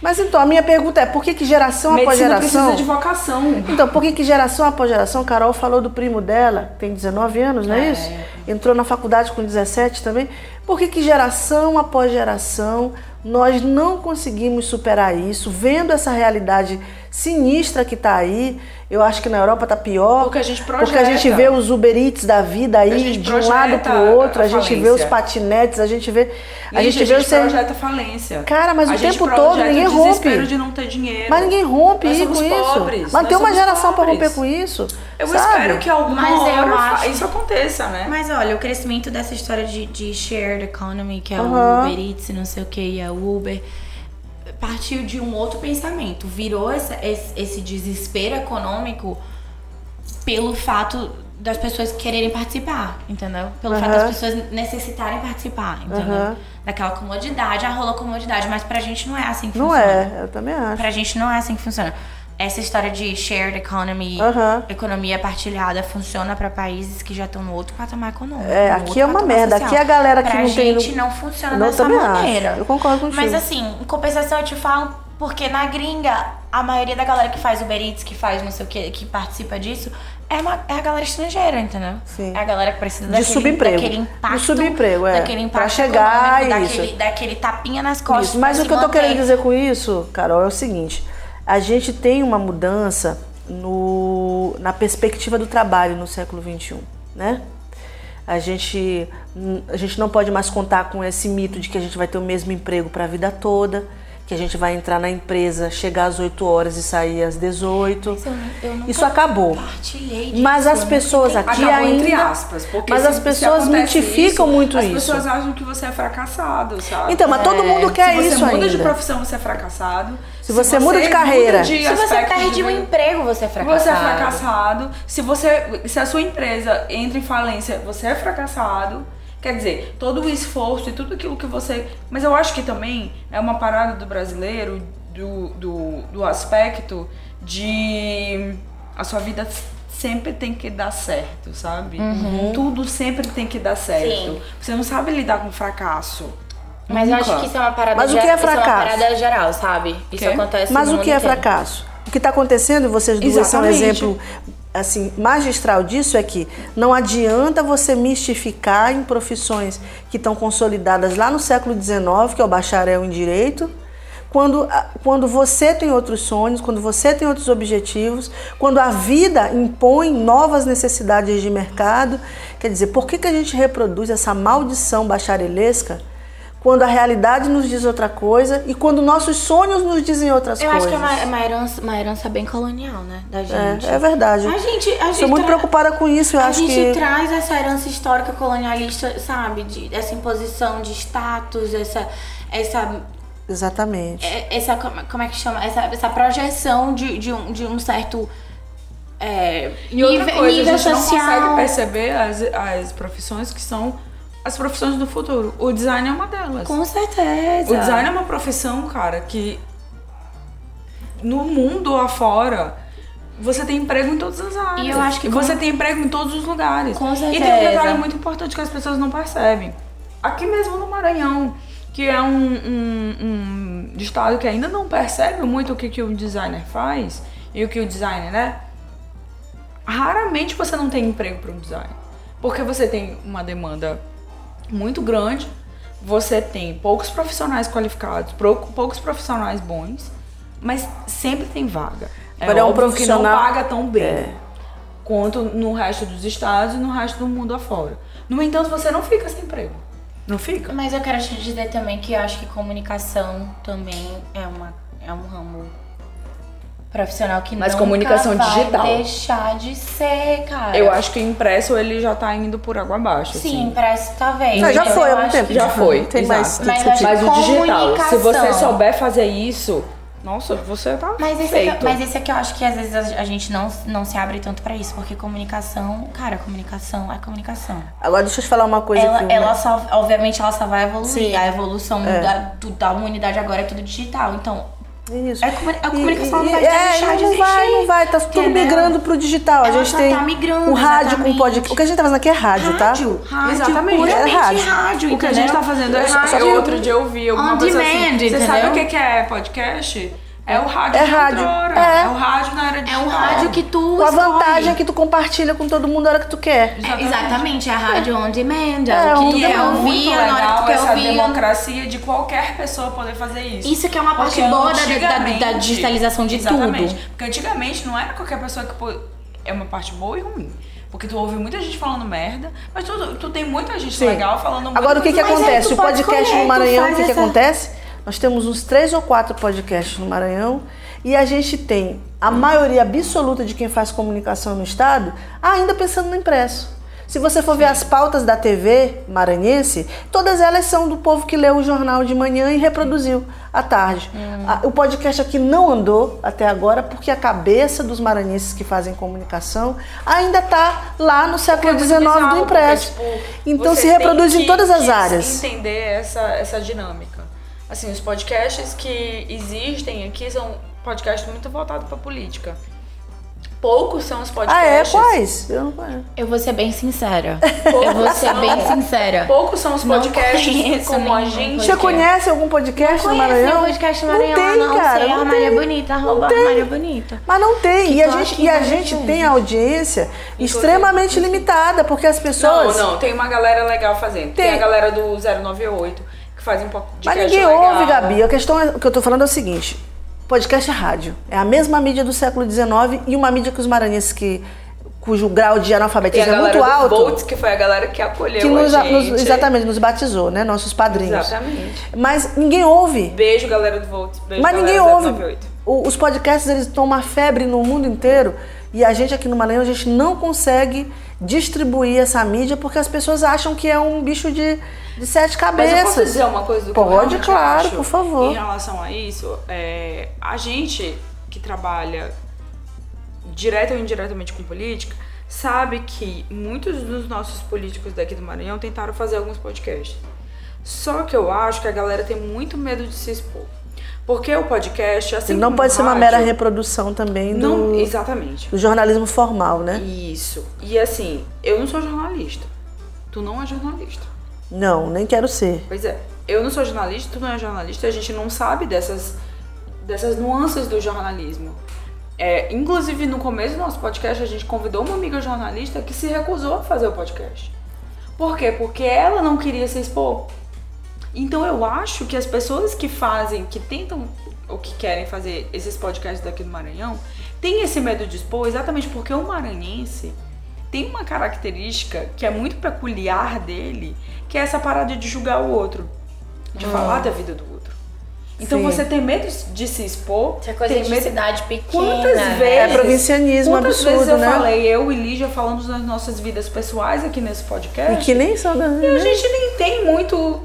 Mas então, a minha pergunta é, por que que geração após medicina geração... precisa de vocação. Então, por que que geração após geração, Carol falou do primo dela, tem 19 anos, não é, É. isso? Entrou na faculdade com 17 também. Por que que geração após geração nós não conseguimos superar isso, vendo essa realidade sinistra que está aí? Eu acho que na Europa tá pior. Porque a gente Porque a gente projeta. vê os Uber Eats da vida A aí, de um lado projeta pro outro, a a, gente vê os patinetes, a gente vê... A Gente, gente vê o ser- projeta falência. Cara, mas A o tempo projeta todo ninguém o rompe. de não ter dinheiro. Mas ninguém rompe Nós com pobres, isso. Mas nós tem uma geração pra pobres. romper com isso. Eu sabe? espero que alguma Mas eu hora acho- isso aconteça, né? Mas olha, o crescimento dessa história de, de shared economy, que é Aham. o Uber Eats, e não sei o que, e é o Uber, partiu de um outro pensamento. Virou essa- esse, desespero econômico pelo fato das pessoas quererem participar, entendeu? Pelo fato Aham. das pessoas necessitarem participar, entendeu? Aham. Daquela comodidade, ah, rolou comodidade, mas pra gente não é assim que Não funciona. é, eu também acho. Pra gente não é assim que funciona. Essa história de shared economy, Aham. economia partilhada, funciona pra países que já estão no outro patamar econômico. É, aqui é uma merda. social. Aqui a galera que pra não tem gente não funciona Não, dessa também acho. maneira. Eu concordo contigo. Mas assim, em compensação eu te falo, porque na gringa, a maioria da galera que faz Uber Eats, que faz não sei o que, que participa disso, é, uma- é a galera estrangeira, entendeu? Sim. É a galera que precisa De daquele, subemprego. daquele De impacto. subemprego, é. Daquele Pra impacto chegar econômico, isso. daquele, daquele tapinha nas costas. Isso, Mas pra o que eu tô querendo dizer com isso, Carol, é o seguinte: a gente tem uma mudança no, na perspectiva do trabalho no século XXI, né? A gente, a gente não pode mais contar com esse mito de que a gente vai ter o mesmo emprego para a vida toda, que a gente vai entrar na empresa, chegar às 8 horas e sair às 18. Isso eu Isso acabou. Mas as pessoas aqui Acabou ainda. entre aspas. Porque mas se- as se pessoas mitificam isso, muito as isso. pessoas acham que você é fracassado, sabe? Então, mas todo mundo quer se você isso muda de ainda. profissão, você é fracassado. Se você muda de carreira. de Se você perde de um emprego, você é fracassado. Você é fracassado. Se você, se a sua empresa entra em falência, você é fracassado. Quer dizer, todo o esforço e tudo aquilo que você. Mas eu acho que também é uma parada do brasileiro do, do, do aspecto de a sua vida sempre tem que dar certo, sabe? Tudo sempre tem que dar certo. Sim. Você não sabe lidar com fracasso. Mas eu Nunca. acho que isso é uma parada Mas o que é isso uma fracasso? parada geral, sabe? Isso acontece Mas no o mundo que é inteiro. fracasso? O que está acontecendo, e vocês duas são um Exatamente. exemplo assim, magistral disso, é que não adianta você mistificar em profissões que estão consolidadas lá no século XIX, que é o bacharel em direito, quando, a- quando você tem outros sonhos, quando você tem outros objetivos, quando a vida impõe novas necessidades de mercado. Quer dizer, por que, que a gente reproduz essa maldição bacharelesca quando a realidade nos diz outra coisa e quando nossos sonhos nos dizem outras Eu coisas? acho que é uma, é uma herança, uma herança bem colonial, né? Da gente. É, é verdade. A gente, a Sou gente muito tra- preocupada com isso. Eu a acho gente que. traz essa herança histórica colonialista, sabe? De, essa imposição de status, essa, essa, Exatamente. é- essa como como é que chama? Essa, essa projeção de, de, um, de um certo é, E outra nível, coisa, nível a gente social. não consegue perceber as, as profissões que são as profissões do futuro. O design é uma delas. Com certeza. O design é uma profissão, cara, que no mundo afora você tem emprego em todas as áreas. E eu acho que E você com- tem emprego em todos os lugares. Com E tem um certeza. detalhe muito importante que as pessoas não percebem. Aqui mesmo no Maranhão, que é um, um, um estado que ainda não percebe muito o que, que o designer faz e o que o designer é, raramente você não tem emprego para um designer. Porque você tem uma demanda muito grande, você tem poucos profissionais qualificados, pou- poucos profissionais bons, mas sempre tem vaga. É Agora é um óbvio profissional- que não paga tão bem. É. quanto no resto dos estados e no resto do mundo afora. No entanto, você não fica sem emprego. Não fica? Mas eu quero te dizer também que eu acho que comunicação também é, uma, é um ramo profissional que Mas nunca comunicação vai digital. deixar de ser, cara. Eu acho que impresso ele já tá indo por água abaixo. Sim, assim. impresso talvez. Ah, já mas foi há muito acho tempo. que Já foi, tem mais que Mas discutir. acho- Mas o digital, se você souber fazer isso, nossa, você tá Mas esse, feito. aqui, mas esse aqui eu acho que às vezes a, a gente não, não se abre tanto pra isso, porque comunicação, cara, comunicação é comunicação. Agora deixa eu te falar uma coisa Ela, aqui. ela só, obviamente, ela só vai evoluir. Sim. A evolução É. da, do- da humanidade agora é tudo digital. Então, Isso. é a comunicação E- não vai deixar é, de não existir. vai, não vai, tá tudo entendeu? migrando pro digital. a Ela gente só tem tá migrando, o rádio com exatamente. podcast. O que a gente tá fazendo aqui é rádio, tá? Rádio, rádio, Exatamente. É rádio. rádio, O que a gente entendeu? tá fazendo é Só- rádio. só que- Outro dia eu vi alguma On coisa assim. demand, Você sabe entendeu? o que que é podcast? É o rádio É de rádio. outrora. É. É. o rádio na era É um rádio que tu Com a escolhe. vantagem é que tu compartilha com todo mundo a hora que tu quer. É, exatamente, é a rádio on demand. É, É, o que tu é quer muito ouvir, na hora que tu quer essa ouvir. democracia de qualquer pessoa poder fazer isso. Isso que é uma parte Porque boa da, da, da, digitalização de Exatamente. tudo. Porque antigamente não era qualquer pessoa que pô- é uma parte boa e ruim. Porque tu ouve muita gente falando merda, mas tu, tu tem muita gente Sim. legal falando Agora o que que acontece? O podcast escolher, no Maranhão, o que que essa- acontece? Nós temos uns três ou quatro podcasts no Maranhão e a gente tem a maioria absoluta de quem faz comunicação no estado ainda pensando no impresso. Se você for ver as pautas da TV maranhense, todas elas são do povo que leu o jornal de manhã e reproduziu à tarde. A- O podcast aqui não andou até agora porque a cabeça dos maranhenses que fazem comunicação ainda está lá no século É XIX bizarro, do porque, impresso. tipo, então se reproduz em todas as áreas. entender essa, essa dinâmica. Assim, os podcasts que existem aqui são podcasts muito voltados para política. Poucos são os Ah, é? podcasts. Quais? Eu não conheço. Eu vou ser bem sincera. Eu vou ser bem sincera. Poucos são os Não podcasts como a gente. Você conhece algum podcast no Maranhão? Conhece o podcast Não Maranhão, tem, não, cara, sei, não a Maria tem. Bonita, arroba tem. Maria Bonita. Mas não tem. E a gente, e a gente vezes. tem audiência extremamente limitada, porque as pessoas. Não, não, tem uma galera legal fazendo. Tem, Tem. a galera do 098, que faz um pouco de Mas ninguém ouve, Gabi. A questão é, o que eu tô falando é o seguinte: podcast é rádio. É a mesma mídia do século XIX e uma mídia que os maranhenses que cujo grau de analfabetismo é muito alto. Volts, que foi a galera que acolheu que nos, a nos- gente. exatamente nos batizou, né? Nossos padrinhos. Exatamente. Mas ninguém ouve. Beijo, galera do Volts. Beijo, Mas galera ninguém ouve. 098. O- Os podcasts eles estão uma febre no mundo inteiro e a gente aqui no Maranhão a gente não consegue distribuir essa mídia porque as pessoas acham que é um bicho de, de sete Mas eu posso cabeças. dizer uma coisa do que Pode, eu claro, acho por favor. Em relação a isso, é, a gente que trabalha direto ou indiretamente com política sabe que muitos dos nossos políticos daqui do Maranhão tentaram fazer alguns podcasts. Só que eu acho que a galera tem muito medo de se expor. Porque o podcast, assim não pode o ser uma rádio, mera reprodução também do, Não, exatamente. do jornalismo formal, né? Isso. E assim, eu não sou jornalista. Tu não é jornalista. Não, nem quero ser. Pois é, eu não sou jornalista, tu não é jornalista, a gente não sabe dessas, dessas nuances do jornalismo. É, inclusive, no começo do nosso podcast, a gente convidou uma amiga jornalista que se recusou a fazer o podcast. Por quê? Porque ela não queria se expor. Então, eu acho que as pessoas que fazem, que tentam ou que querem fazer esses podcasts daqui do Maranhão, têm esse medo de expor exatamente porque o maranhense tem uma característica que é muito peculiar dele, que é essa parada de julgar o outro, de falar da vida do outro. Então Sim. você tem medo de se expor, Essa coisa tem de medo... cidade pequena. Quantas né? vezes- É provincianismo Quantas absurdo, vezes eu né? falei, eu e Lígia falamos das nossas vidas pessoais aqui nesse podcast, E que nem são da. e a gente nem tem muito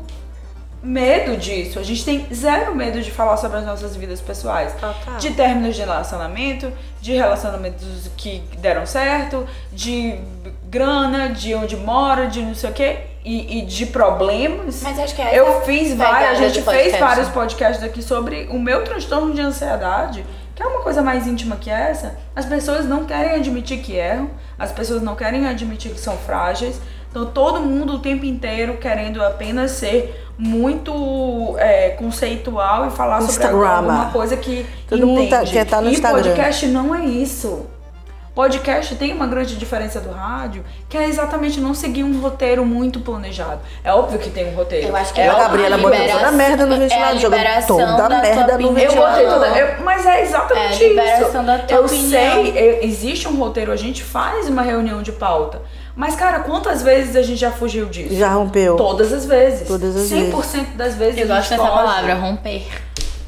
medo disso. A gente tem zero medo de falar sobre as nossas vidas pessoais. Total. De términos de relacionamento, de relacionamentos que deram certo, de grana, de onde mora, de não sei o quê. E, e de problemas. Mas acho que é Eu essa fiz vários, a gente fez vários podcasts aqui sobre o meu transtorno de ansiedade, que é uma coisa mais íntima que essa. As pessoas não querem admitir que erram, as pessoas não querem admitir que são frágeis. Então todo mundo o tempo inteiro querendo apenas ser muito é, conceitual e falar sobre Instagram. alguma coisa que Todo mundo tá- entende. quer tá no e Instagram. podcast não é isso. Podcast tem uma grande diferença do rádio, que é exatamente não seguir um roteiro muito planejado. É óbvio que tem um roteiro. Eu acho que é a A Gabriela botou toda a merda no é a ventilador, jogou liberação toda a merda no. Eu ventilador. botei toda. eu- mas é exatamente É a liberação isso. da tua eu opinião. sei, é, existe um roteiro, a gente faz uma reunião de pauta. Mas, cara, quantas vezes a gente já fugiu disso? Já rompeu. Todas as vezes. Todas as 100% das vezes. Eu gosto dessa foge. palavra, romper.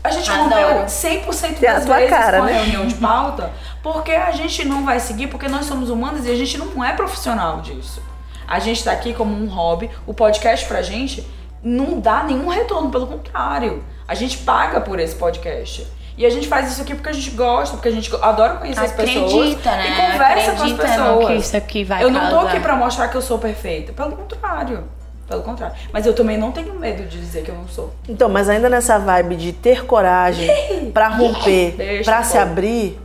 A gente Adoro. rompeu 100% Tem a das vezes cara, com a né? reunião de pauta, porque a gente não vai seguir, porque nós somos humanos e a gente não é profissional disso. A gente tá aqui como um hobby, o podcast pra gente não dá nenhum retorno, pelo contrário. A gente paga por esse podcast. E a gente faz isso aqui porque a gente gosta, porque a gente adora conhecer as pessoas. Acredita, né? E conversa Acredita com as pessoas. que isso aqui vai eu não tô causar. aqui pra mostrar que eu sou perfeita. Pelo contrário. Pelo contrário. Mas eu também não tenho medo de dizer que eu não sou. Então, mas ainda nessa vibe de ter coragem pra romper, eu se abrir,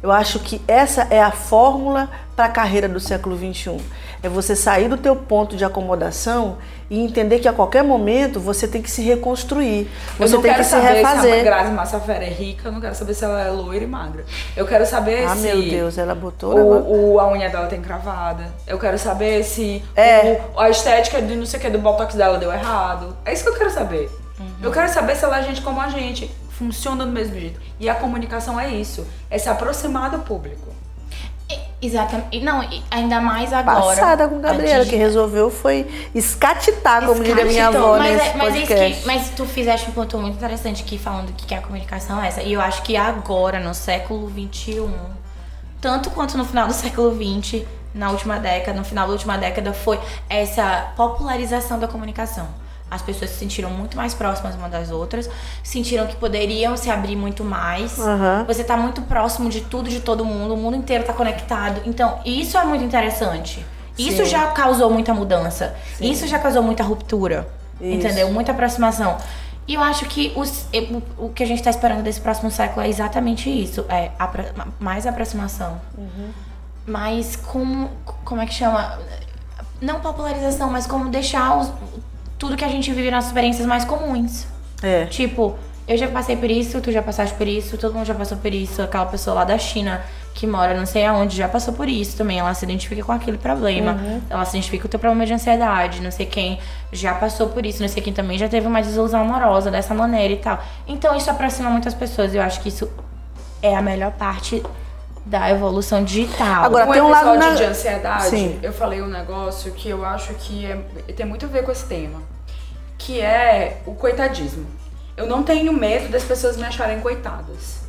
eu acho que essa é a fórmula para a carreira do século XXI. É você sair do teu ponto de acomodação e entender que a qualquer momento você tem que se reconstruir. Você tem que se saber se a refazer. Grazi Massafera é rica, eu não quero saber se ela é loira e magra. Eu quero saber Ah, se meu Deus, ela botou o o, a unha dela tem cravada. Eu quero saber se É. o- a estética de não sei o que do botox dela deu errado. É isso que eu quero saber. Eu quero saber se ela é gente como a gente, funciona do mesmo jeito. E a comunicação é isso, é se aproximar do público. Exatamente. Não, ainda mais agora. Passada com Gabriela, que resolveu foi escatitar, como diria minha avó mas, nesse é- mas, é isso podcast. que, mas tu fizeste um ponto muito interessante aqui falando que, que a comunicação é essa. E eu acho que agora, no século XXI, tanto quanto no final do século XX, na última década, no final da última década, foi essa popularização da comunicação. As pessoas se sentiram muito mais próximas uma das outras, sentiram que poderiam se abrir muito mais. Aham. Você tá muito próximo de tudo, de todo mundo, o mundo inteiro tá conectado. Então, isso é muito interessante. Isso Sim. já causou muita mudança. Isso já causou muita ruptura. Isso. Entendeu? Muita aproximação. E eu acho que os- o, que a gente tá esperando desse próximo século é exatamente isso. É apro- mais aproximação. Uhum. Mas como. Como é que chama? Não popularização, mas como deixar os- tudo que a gente vive nas experiências mais comuns. É. Tipo, eu já passei por isso, tu já passaste por isso, todo mundo já passou por isso. Aquela pessoa lá da China que mora não sei aonde já passou por isso também. Ela se identifica com aquele problema. Ela se identifica com o teu problema de ansiedade. Não sei quem já passou por isso. Não sei quem também já teve uma desilusão amorosa dessa maneira e tal. Então isso aproxima muitas pessoas. Eu acho que isso é a melhor parte da evolução digital. Agora, um tem um lado episódio na- de ansiedade, Sim. eu falei um negócio que eu acho que é- tem muito a ver com esse tema, que é o coitadismo. Eu não tenho medo das pessoas me acharem coitadas.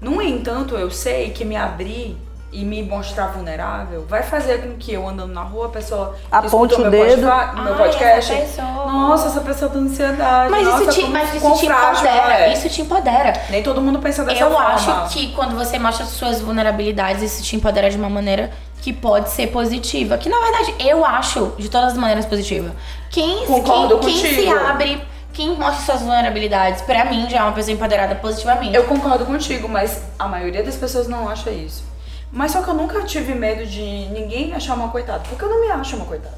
No entanto, eu sei que me abrir e me mostrar vulnerável vai fazer com que eu andando na rua, a pessoa Aponte o meu, dedo. podca- meu Ai, podcast. essa. Nossa, essa pessoa tem ansiedade. Mas, Nossa, isso te, mas isso te empodera. é. Isso te empodera. Nem todo mundo pensa dessa Eu forma. acho que quando você mostra suas vulnerabilidades, isso te empodera de uma maneira que pode ser positiva. Que na verdade eu acho de todas as maneiras positiva. Quem, Concordo quem, quem se abre, quem mostra suas vulnerabilidades, pra mim já é uma pessoa empoderada positivamente. Eu concordo contigo, mas a maioria das pessoas não acha isso. Mas só que eu nunca tive medo de ninguém me achar uma coitada, porque eu não me acho uma coitada.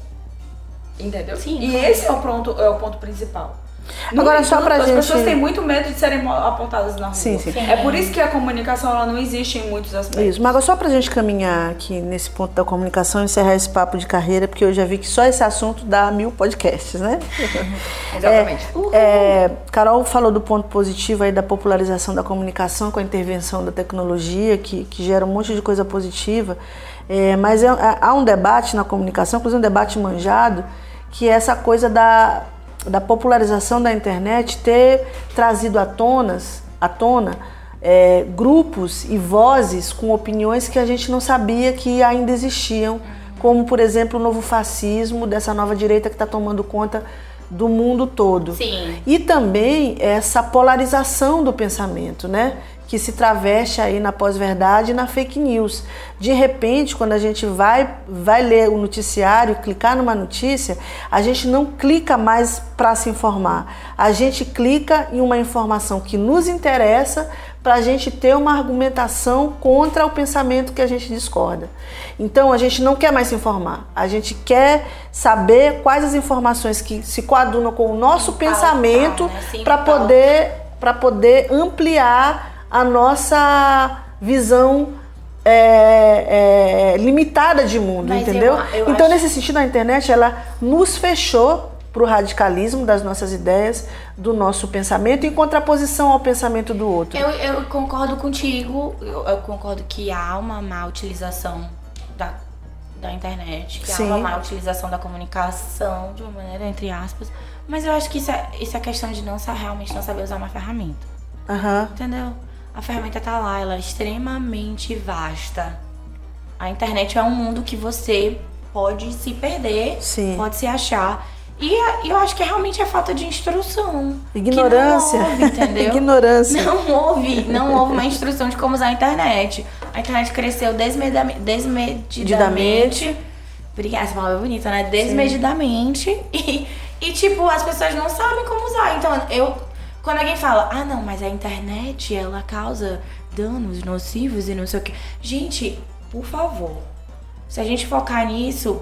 Entendeu? Sim, e esse é o, ponto, é o ponto principal. No Agora, só pra as gente- pessoas têm muito medo de serem apontadas na rua. Sim, sim. É por isso que a comunicação ela não existe em muitos aspectos. Isso, mas agora só pra gente caminhar aqui nesse ponto da comunicação e encerrar esse papo de carreira, porque eu já vi que só esse assunto dá mil podcasts, né? Exatamente. É, Carol falou do ponto positivo aí da popularização da comunicação com a intervenção da tecnologia, que, que gera um monte de coisa positiva. É, mas é- há um debate na comunicação, inclusive um debate manjado, que é essa coisa da, da popularização da internet ter trazido à, tonas, à tona é, grupos e vozes com opiniões que a gente não sabia que ainda existiam, como, por exemplo, o novo fascismo dessa nova direita que está tomando conta do mundo todo. Sim. E também essa polarização do pensamento, né? Que se traveste aí na pós-verdade e na fake news. De repente, quando a gente vai, vai ler o noticiário, clicar numa notícia, a gente não clica mais para se informar. A gente clica em uma informação que nos interessa para a gente ter uma argumentação contra o pensamento que a gente discorda. Então a gente não quer mais se informar, a gente quer saber quais as informações que se coadunam com o nosso pensamento né? Para poder, pra poder ampliar a nossa visão é, é, limitada de mundo, Mas entendeu? eu- eu então, acho- nesse sentido, a internet ela nos fechou para o radicalismo das nossas ideias, do nosso pensamento, em contraposição ao pensamento do outro. Eu, eu concordo contigo, eu, concordo que há uma má utilização da, da internet, que Sim. há uma má utilização da comunicação, de uma maneira, entre aspas. Mas eu acho que isso é, isso é questão de não realmente não saber usar uma ferramenta. Aham. Entendeu? A ferramenta tá lá, ela é extremamente vasta. A internet é um mundo que você pode se perder, Sim. pode se achar. E e eu acho que realmente é falta de instrução. Ignorância. não houve, entendeu? Ignorância. Não houve, não houve uma instrução de como usar a internet. A internet cresceu desmedami- desmedidamente. Obrigada, essa palavra é bonita, né? Desmedidamente. E, e, tipo, as pessoas não sabem como usar. Então, eu. Quando alguém fala, ah, não, mas a internet, ela causa danos nocivos e não sei o quê. Gente, por favor. Se a gente focar nisso,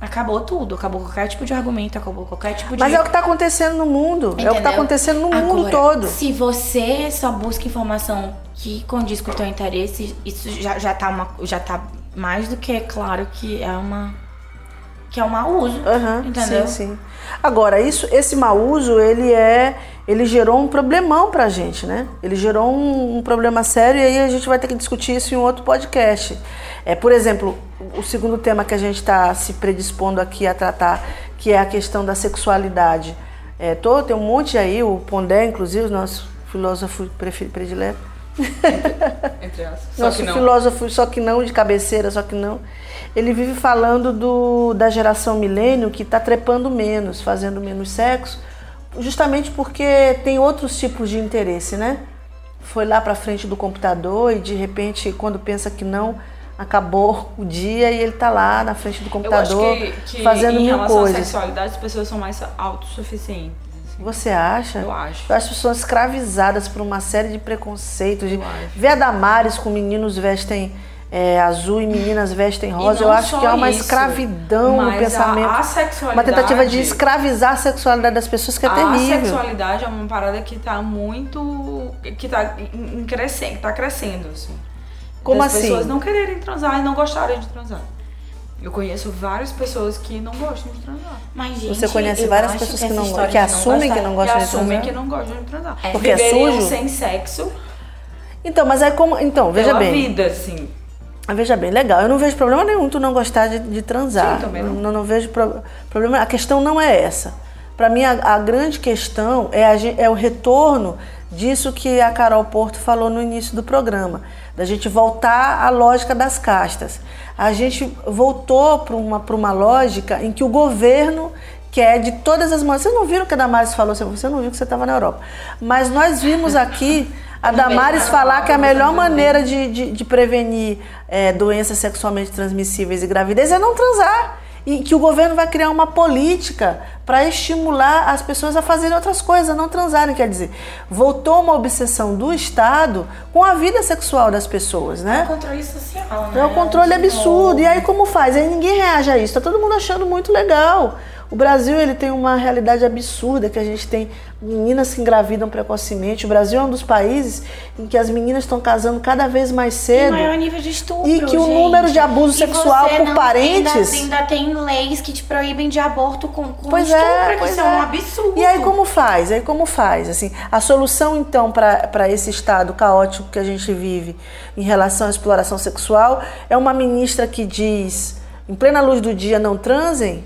acabou tudo. Acabou qualquer tipo de argumento, acabou qualquer tipo de. Mas é o que está acontecendo no mundo. É o que está Entendeu? acontecendo no mundo Agora, todo. Se você só busca informação que condiz com o teu interesse, isso já, já, tá uma, já tá mais do que claro que é uma. que é um mau uso. Aham, entendeu? Sim, sim. Agora, isso, esse mau uso, ele é. Ele gerou um problemão pra gente, né? Ele gerou um, um problema sério e aí a gente vai ter que discutir isso em um outro podcast. É, por exemplo, o segundo tema que a gente está se predispondo aqui a tratar, que é a questão da sexualidade. É, tô, tem um monte aí, o Pondé, inclusive, o nosso filósofo predileto. Entre aspas. Só Nosso filósofo, só que não, de cabeceira, só que não. Ele vive falando do, da geração milênio que está trepando menos, fazendo menos sexo, justamente porque tem outros tipos de interesse, né? Foi lá para frente do computador e de repente, quando pensa que não, acabou o dia e ele tá lá na frente do computador que, que fazendo em mil relação à coisas. sexualidade, as pessoas são mais autossuficientes. assim. Você acha? Eu acho. Eu acho que são escravizadas por uma série de preconceitos. De... Ver a Damares com meninos vestem é, azul e meninas vestem rosa, eu acho que é uma isso, escravidão no mas a- pensamento. a sexualidade- uma tentativa de escravizar a sexualidade das pessoas que é a terrível. sexualidade é uma parada que tá muito. que tá em, em crescendo, tá crescendo, assim. Como das assim? pessoas não quererem transar e não gostarem de transar. Eu conheço várias pessoas que não gostam de transar. Mas, gente, Você conhece várias pessoas que não- que de assumem que não que gostam de assumem transar? que não gostam de transar. É. Porque é sujo? sem sexo Então, mas é como. Então, veja pela bem. vida, assim. Veja bem, legal. Eu não vejo problema nenhum tu não gostar de, de transar. Sim, também não. não, não vejo pro- problema. A questão não é essa. Para mim, a, a grande questão é, a é o retorno disso que a Carol Porto falou no início do programa, da gente voltar à lógica das castas. A gente voltou para uma, pra uma lógica em que o governo quer de todas as maneiras. Vocês não viram o que a Damares falou? Você não viu que você estava na Europa. Mas nós vimos aqui a Damares falar que a melhor maneira de, de, de prevenir é, doenças sexualmente transmissíveis e gravidez é não transar. E que o governo vai criar uma política para estimular as pessoas a fazerem outras coisas, a não transarem. Quer dizer, voltou uma obsessão do Estado com a vida sexual das pessoas, É né? o controle social, né? É um controle Tipo, absurdo. E aí como faz? Aí ninguém reage a isso. Tá todo mundo achando muito legal. O Brasil ele tem uma realidade absurda que a gente tem meninas que engravidam precocemente. O Brasil é um dos países em que as meninas estão casando cada vez mais E cedo. maior nível de estupro, E que o gente. número de abuso E sexual por parentes- Ainda, ainda tem leis que te proíbem de aborto com, com Pois é, que pois isso é. é um absurdo. E aí como faz? Aí como faz? Assim, a solução então para esse estado caótico que a gente vive em relação à exploração sexual é uma ministra que diz, em plena luz do dia, não transem,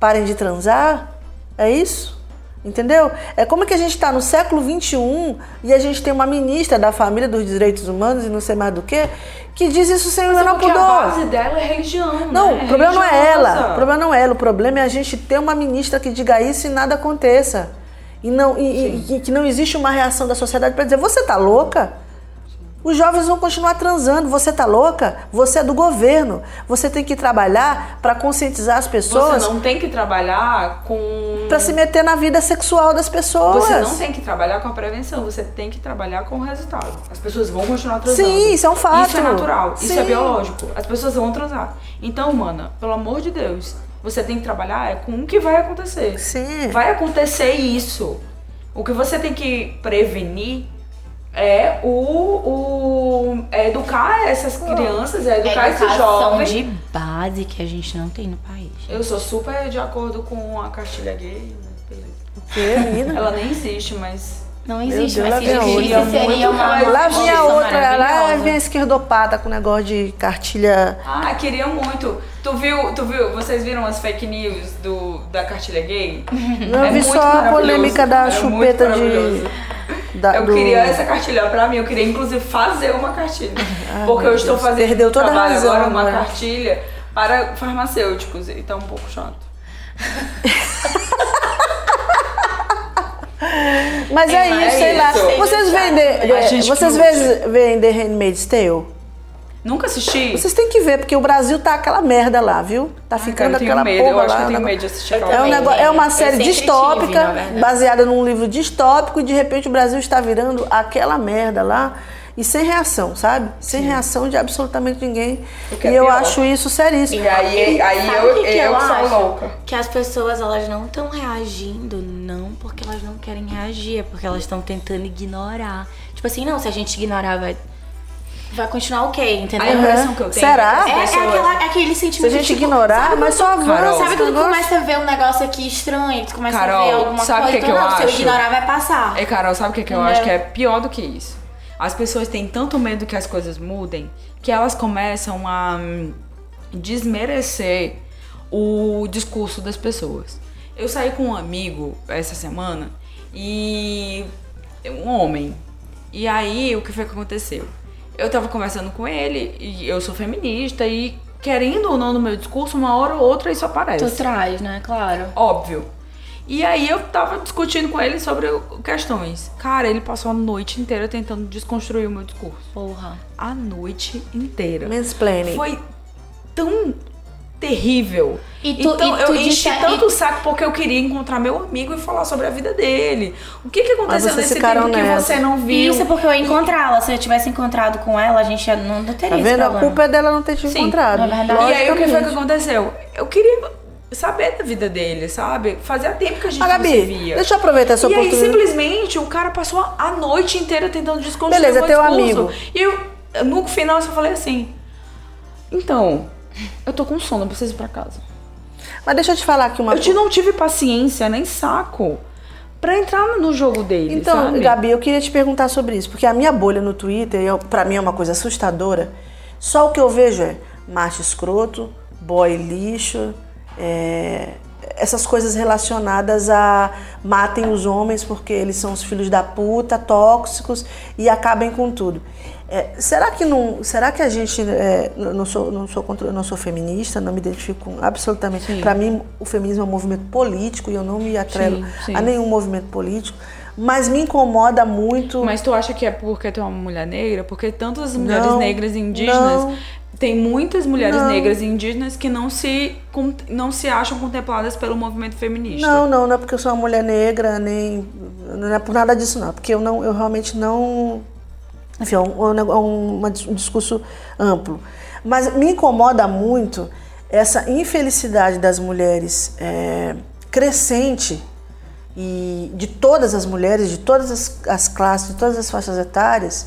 parem de transar? É isso? Entendeu? É como que a gente está no século XXI e a gente tem uma ministra da família dos direitos humanos e não sei mais do que, que diz isso sem o é menor porque a pudor. base dela é religião, Não, né? o problema não é ela. religiosa. O problema não é ela. O problema é a gente ter uma ministra que diga isso e nada aconteça. E, não, e, e- e que não existe uma reação da sociedade para dizer: você tá louca? Os jovens vão continuar transando. Você tá louca? Você é do governo. Você tem que trabalhar para conscientizar as pessoas Você não tem que trabalhar com. para se meter na vida sexual das pessoas. Você não tem que trabalhar com a prevenção, você tem que trabalhar com o resultado. As pessoas vão continuar transando. Sim, isso é um fato. Isso é natural, isso é Sim. biológico. As pessoas vão transar. Então, mana, pelo amor de Deus, você tem que trabalhar é com o que vai acontecer. Sim. Vai acontecer isso. O que você tem que prevenir é o, o é educar essas crianças, é educar É esses educação jovens. de base que a gente não tem no país. Eu sou super de acordo com a cartilha gay, mas beleza. Menina? Ela nem existe, mas Não existe, Deus, lá mas se vem a existisse, outra. seria uma, Lá vem a opção outra, lá maravilhosa. vem a esquerdopata com o negócio de cartilha. Ah, queria muito. Tu viu, tu viu, vocês viram as fake news do, da cartilha gay? Eu É vi muito só a polêmica da é muito chupeta de. Da- eu do- queria essa cartilha pra mim, eu queria inclusive fazer uma cartilha. porque eu estou Deus, fazendo perdeu toda a razão agora uma agora. cartilha para farmacêuticos, e tá um pouco chato. Mas é, É, isso, é sei lá. isso. Vocês vendem. Gente Vocês que ve- veem The Handmaid's Tale? Nunca assisti? Vocês têm que ver, porque o Brasil tá aquela merda lá, viu? Tá Ai, ficando cara, eu tenho aquela medo, porra eu acho que eu tenho medo de assistir É, um negócio, é uma série tive, distópica, verdade. baseada num livro distópico, e de repente o Brasil está virando aquela merda lá. E sem reação, sabe? Sem reação de absolutamente ninguém. Que E é eu pior. acho isso seríssimo. E aí, aí Sabe eu, que que eu, eu sou louca. Que as pessoas elas não estão reagindo, não porque elas não querem reagir, é porque elas estão tentando ignorar. Tipo assim, não, se a gente ignorar, vai, vai continuar ok, entendeu? A impressão que eu tenho Será? é É, as é aquela- aquele Se a sentimento gente tipo, ignorar, mas só avança. Carol, Sabe quando negócio? começa a ver um negócio aqui estranho, tu começa Carol, a ver alguma sabe o coisa, que que então, eu não, se eu acho? ignorar vai passar. É, Carol, sabe o que, que eu Entendeu? acho que é pior do que isso? As pessoas têm tanto medo que as coisas mudem que elas começam a hum, desmerecer o discurso das pessoas. Eu saí com um amigo essa semana e um homem. E aí o que foi que aconteceu? Eu tava conversando com ele e eu sou feminista e querendo ou não no meu discurso, uma hora ou outra isso aparece. Tu traz, né? Claro. Óbvio. E aí eu tava discutindo com ele sobre questões. Cara, ele passou a noite inteira tentando desconstruir o meu discurso. Porra. A noite inteira. Mansplaining. Foi tão terrível. E tu- então e tu eu enchi disse- tanto e- o saco porque eu queria encontrar meu amigo e falar sobre a vida dele. O que que aconteceu nesse tempo que você não viu? Isso porque eu ia encontrá-la. Se eu tivesse encontrado com ela, a gente não teria Tá esse vendo? A culpa é dela não ter te Sim, encontrado. é verdade. E aí o que foi que aconteceu? Eu queria saber da vida dele, sabe? Fazia tempo que a gente Ah, não se Gabi, via. deixa eu aproveitar essa E aí, oportunidade. simplesmente, o cara passou a noite inteira tentando desconstruir Beleza, o meu teu discurso. amigo. E eu, no final, eu só falei assim... Então, eu tô com sono, eu preciso ir pra casa. Mas deixa eu te falar aqui uma Eu te não tive paciência, nem saco, pra entrar no jogo dele, Então, sabe? Gabi, eu queria te perguntar sobre isso, porque a minha bolha no Twitter, eu, pra mim é uma coisa assustadora. Só o que eu vejo é macho escroto, boy lixo, é, essas coisas relacionadas a matem os homens porque eles são os filhos da puta, tóxicos e acabem com tudo. É, será que não? Será que a gente é, não sou não sou contra, não sou feminista, não me identifico com absolutamente. Para mim, o feminismo é um movimento político e eu não me atrelo Sim, sim. a nenhum movimento político, mas me incomoda muito. Mas tu acha que é porque tu é uma mulher negra? Porque tantas mulheres Não, negras e indígenas... não. Tem muitas mulheres Não. negras e indígenas que não se, não se acham contempladas pelo movimento feminista. Não, não, não é porque eu sou uma mulher negra, nem. Não é por nada disso, não. Porque eu, não, eu realmente não. Enfim, é um, é um é um- discurso amplo. Mas me incomoda muito essa infelicidade das mulheres é, crescente e de todas as mulheres, de todas as, as classes, de todas as faixas etárias,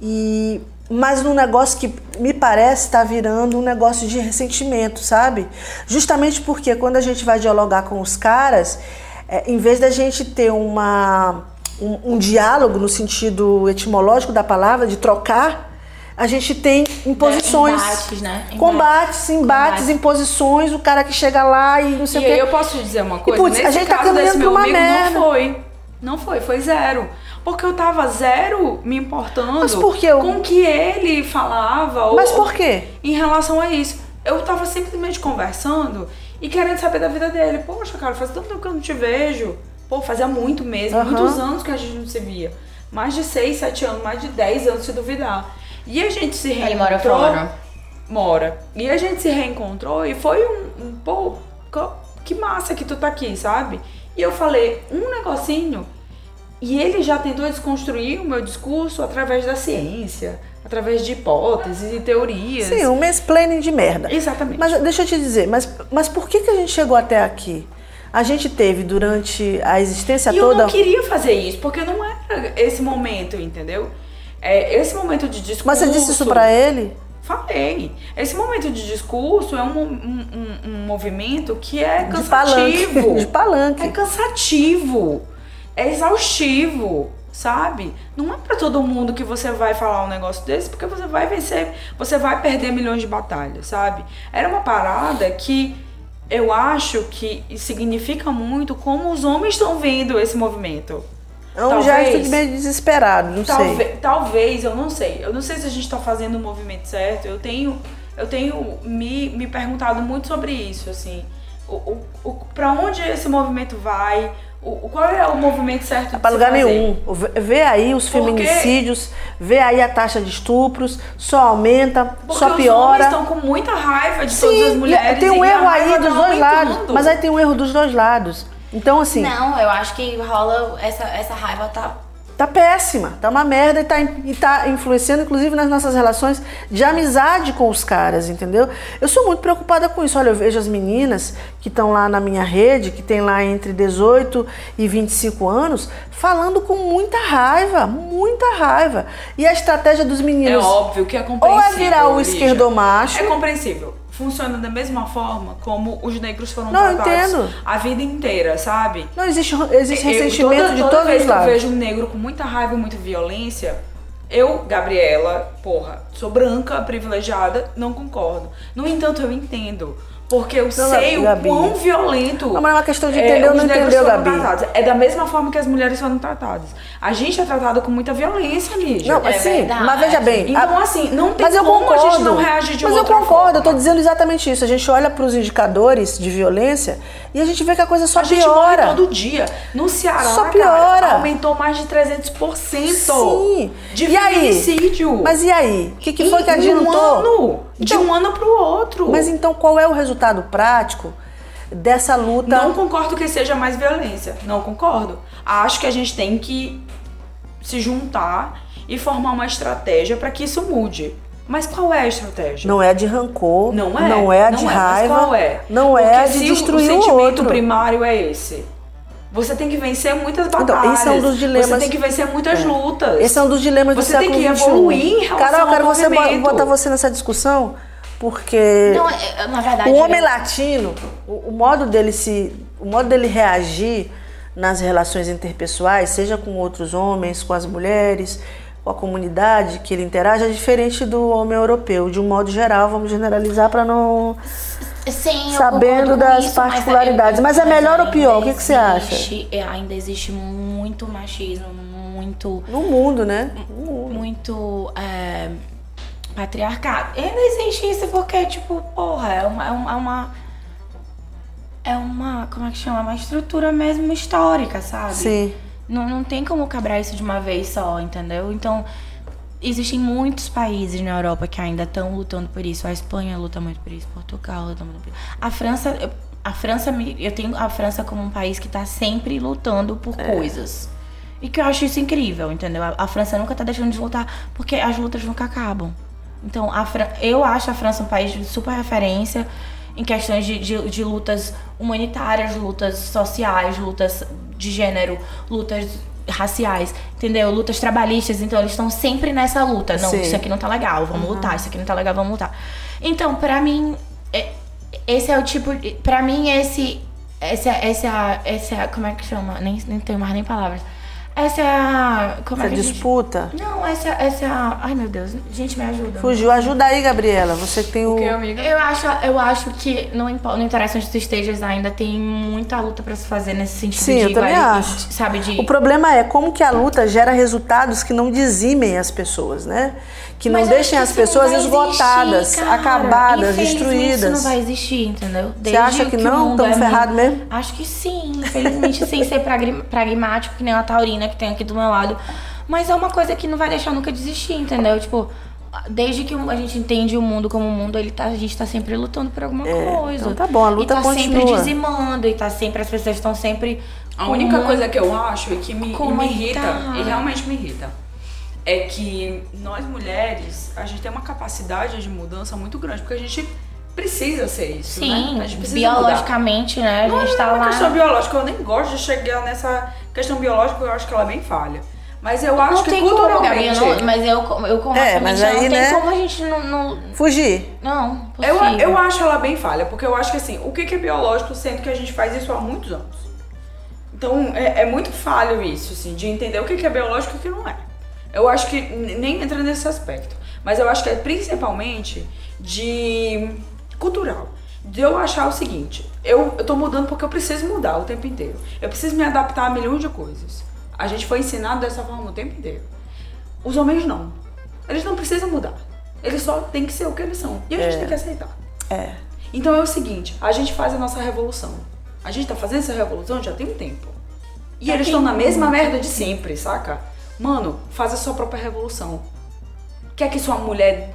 e mas num negócio que me parece estar virando um negócio de ressentimento, sabe? Justamente porque quando a gente vai dialogar com os caras, é, em vez da gente ter uma, um, um diálogo no sentido etimológico da palavra, de trocar, a gente tem imposições. embates, né? Embates. Combates, embates, imposições, o cara que chega lá e não sei E o quê. aí eu posso te dizer uma coisa? putz, a Nesse gente tá caminhando pra uma amigo merda. não foi. Não foi, foi zero. Porque eu tava zero me importando Mas por que eu- com o que ele falava. ou- Mas por quê? Em relação a isso. Eu tava simplesmente conversando e querendo saber da vida dele. Poxa, cara, faz tanto tempo que eu não te vejo. Pô, fazia muito mesmo, Aham. muitos anos que a gente não se via. Mais de 6, 7 anos, mais de 10 anos se duvidar. E a gente se Ele reencontrou. mora fora. Mora. E a gente se reencontrou e foi um, um pô, que massa que tu tá aqui, sabe? E eu falei um negocinho e ele já tentou desconstruir o meu discurso através da ciência, através de hipóteses e teorias. Sim, um mansplaining de merda. Exatamente. Mas deixa eu te dizer, mas, mas por que, que a gente chegou até aqui? A gente teve durante a existência E eu toda. não queria fazer isso, porque não era esse momento, entendeu? É, esse momento de discurso. Mas você disse isso pra ele? Falei. Esse momento de discurso é um, um, um- um movimento que é De palanque. cansativo. De palanque. É cansativo. É exaustivo, sabe? Não é pra todo mundo que você vai falar um negócio desse, porque você vai vencer, você vai perder milhões de batalhas, sabe? Era uma parada que eu acho que significa muito como os homens estão vendo esse movimento. É um Talvez. gesto de meio desesperado, não sei. Talvez, talvez, eu não sei. Eu não sei se a gente tá fazendo o movimento certo. Eu tenho, eu tenho me, me perguntado muito sobre isso, assim. O, o, o, pra onde esse movimento vai? O, qual é o movimento certo Pra se lugar fazer? nenhum. Vê- Vê aí os Porque- feminicídios, vê aí a taxa de estupros, só aumenta, Porque só os homens piora. estão com muita raiva de todas as Sim, mulheres. tem um e erro aí dos dois lados. aumentando. Mas aí tem um erro dos dois lados. Então, assim, Não, eu acho que rola essa, essa raiva tá. Tá péssima, tá uma merda e tá, e tá influenciando, inclusive, nas nossas relações de amizade com os caras, entendeu? Eu sou muito preocupada com isso. Olha, eu vejo as meninas que estão lá na minha rede, que tem lá entre 18 e 25 anos, falando com muita raiva, muita raiva. E a estratégia dos É meninos. óbvio que é compreensível. Ou é virar o esquerdomacho. É compreensível. Funciona da mesma forma como os negros foram Não, tratados entendo. a vida inteira, sabe? Não existe, existe Eu- ressentimento toda, de toda todos vez os que eu lados. vejo um negro com muita raiva e muita violência, eu, Gabriela, porra, sou branca, privilegiada, não concordo. No entanto, eu entendo. Porque eu sei o Gabi. quão violento. Não, mas é uma questão de entender ou os não entendeu, foram Gabi. tratados. É da mesma forma que as mulheres foram tratadas. A gente é tratado com muita violência, Lígia. Não, É assim, verdade. mas veja bem. Então, a- assim, não tem mas eu como concordo, a gente não reagir de Mas eu concordo, eu tô forma. dizendo exatamente isso. A gente olha para os indicadores de violência e a gente vê que a coisa só a gente morre piora. todo dia. No Ceará, Só cara, piora. aumentou mais de 300%. Sim. De E aí? feminicídio. Mas e aí? O que, que foi que um adiantou? ano. De Então- um ano pro outro. Mas então qual é o resultado prático dessa luta? Não concordo que seja mais violência. Não concordo. Acho que a gente tem que se juntar e formar uma estratégia para que isso mude. Mas qual é a estratégia? Não é de rancor, Não é? não é de mas raiva, qual é? não Porque é de se destruir o, o, o sentimento outro. primário é esse. Você tem que vencer muitas batalhas. Então, esse é um dos dilemas- Você tem que vencer muitas lutas. Esse é um dos dilemas do Você tem século que XXI. evoluir em relação Carol, eu quero você botar você nessa discussão, porque Não, é- na verdade. o homem eu- latino, o, o modo dele se, o modo dele reagir nas relações interpessoais, seja com outros homens, com as mulheres, com a comunidade que ele interage, é diferente do homem europeu. De um modo geral, vamos generalizar para não Sim, Sabendo das isso, mas particularidades. Mas é melhor ou pior? O que que você acha? existe- é, Ainda existe muito machismo, muito, no mundo, né? Muito é, patriarcado. Ainda existe isso porque, tipo, porra, é uma, é uma, é uma. é uma- Como é que chama? Uma estrutura mesmo histórica, sabe? Sim. Não, não tem como quebrar isso de uma vez só, entendeu? Então, existem muitos países na Europa que ainda estão lutando por isso. A Espanha luta muito por isso, Portugal luta muito por isso. A França, eu- a França, eu tenho a França como um país que tá sempre lutando por coisas. E que eu acho isso incrível, entendeu? A, a França nunca tá deixando de lutar, porque as lutas nunca acabam. Então, a Fran- eu acho a França um país de super referência em questões de, de, de lutas humanitárias, lutas sociais, lutas de gênero, lutas raciais, entendeu? Lutas trabalhistas, então eles estão sempre nessa luta. Não, Sim. isso aqui não tá legal, vamos lutar, isso aqui não tá legal, vamos lutar. Então, pra mim, é- esse é o tipo. Pra mim, esse. Essa, essa, essa. Como é que chama? Nem, nem tenho mais nem palavras. Essa é a. Como Essa é que a gente- disputa. Não, essa, essa é a. Ai, meu Deus. Gente, me ajuda. Fugiu. Ajuda aí, Gabriela. Você que tem o. Porque, amiga? Eu acho, eu acho que não, impo- não interessa onde tu estejas ainda, tem muita luta pra se fazer nesse sentido Sim, de eu também acho. Sabe, de. O problema é como que a luta gera resultados que não dizimem as pessoas, né? Que não deixem as que pessoas esgotadas, existir, acabadas, destruídas. Isso não vai existir, entendeu? Você Desde acha que o não? Tamo é ferrado muito- mesmo? Acho que sim, infelizmente, sem ser pragmático, que nem a Taurina que tem aqui do meu lado. Mas é uma coisa que não vai deixar nunca de existir, entendeu? Tipo, desde que a gente entende o mundo como mundo, ele tá, a gente tá sempre lutando por alguma coisa. então tá bom, a luta e tá continua. sempre dizimando, e tá sempre, as pessoas estão sempre. A única coisa que eu acho e que me, me irrita, e realmente me irrita, é que nós mulheres, a gente tem uma capacidade de mudança muito grande, porque a gente precisa ser isso, Sim, né? A gente precisa mudar. biologicamente, né? A Não gente é tá uma lá. questão biológica, eu nem gosto de chegar nessa questão biológica, porque eu acho que ela é bem falha. Mas eu acho Não que tem como, Gabi, culturalmente... eu não- mas eu, eu como É, é, mas não aí, tem né? como a gente não. Não, Fugir. não Eu, eu acho ela bem falha, porque eu acho que assim, o que que é biológico, sendo que a gente faz isso há muitos anos. Então é, é muito falho isso, assim, de entender o que que é biológico e o que não é. Eu acho que nem entra nesse aspecto. Mas eu acho que é principalmente de cultural. De eu achar o seguinte, eu, eu tô mudando porque eu preciso mudar o tempo inteiro. Eu preciso me adaptar a milhões de coisas. A gente foi ensinado dessa forma o tempo inteiro. Os homens não. Eles não precisam mudar. Eles só têm que ser o que eles são. E a gente tem que aceitar. É. Então é o seguinte, a gente faz a nossa revolução. A gente tá fazendo essa revolução já tem um tempo. E Já eles estão na mesma merda de sempre, saca? Mano, faz a sua própria revolução. Quer que sua mulher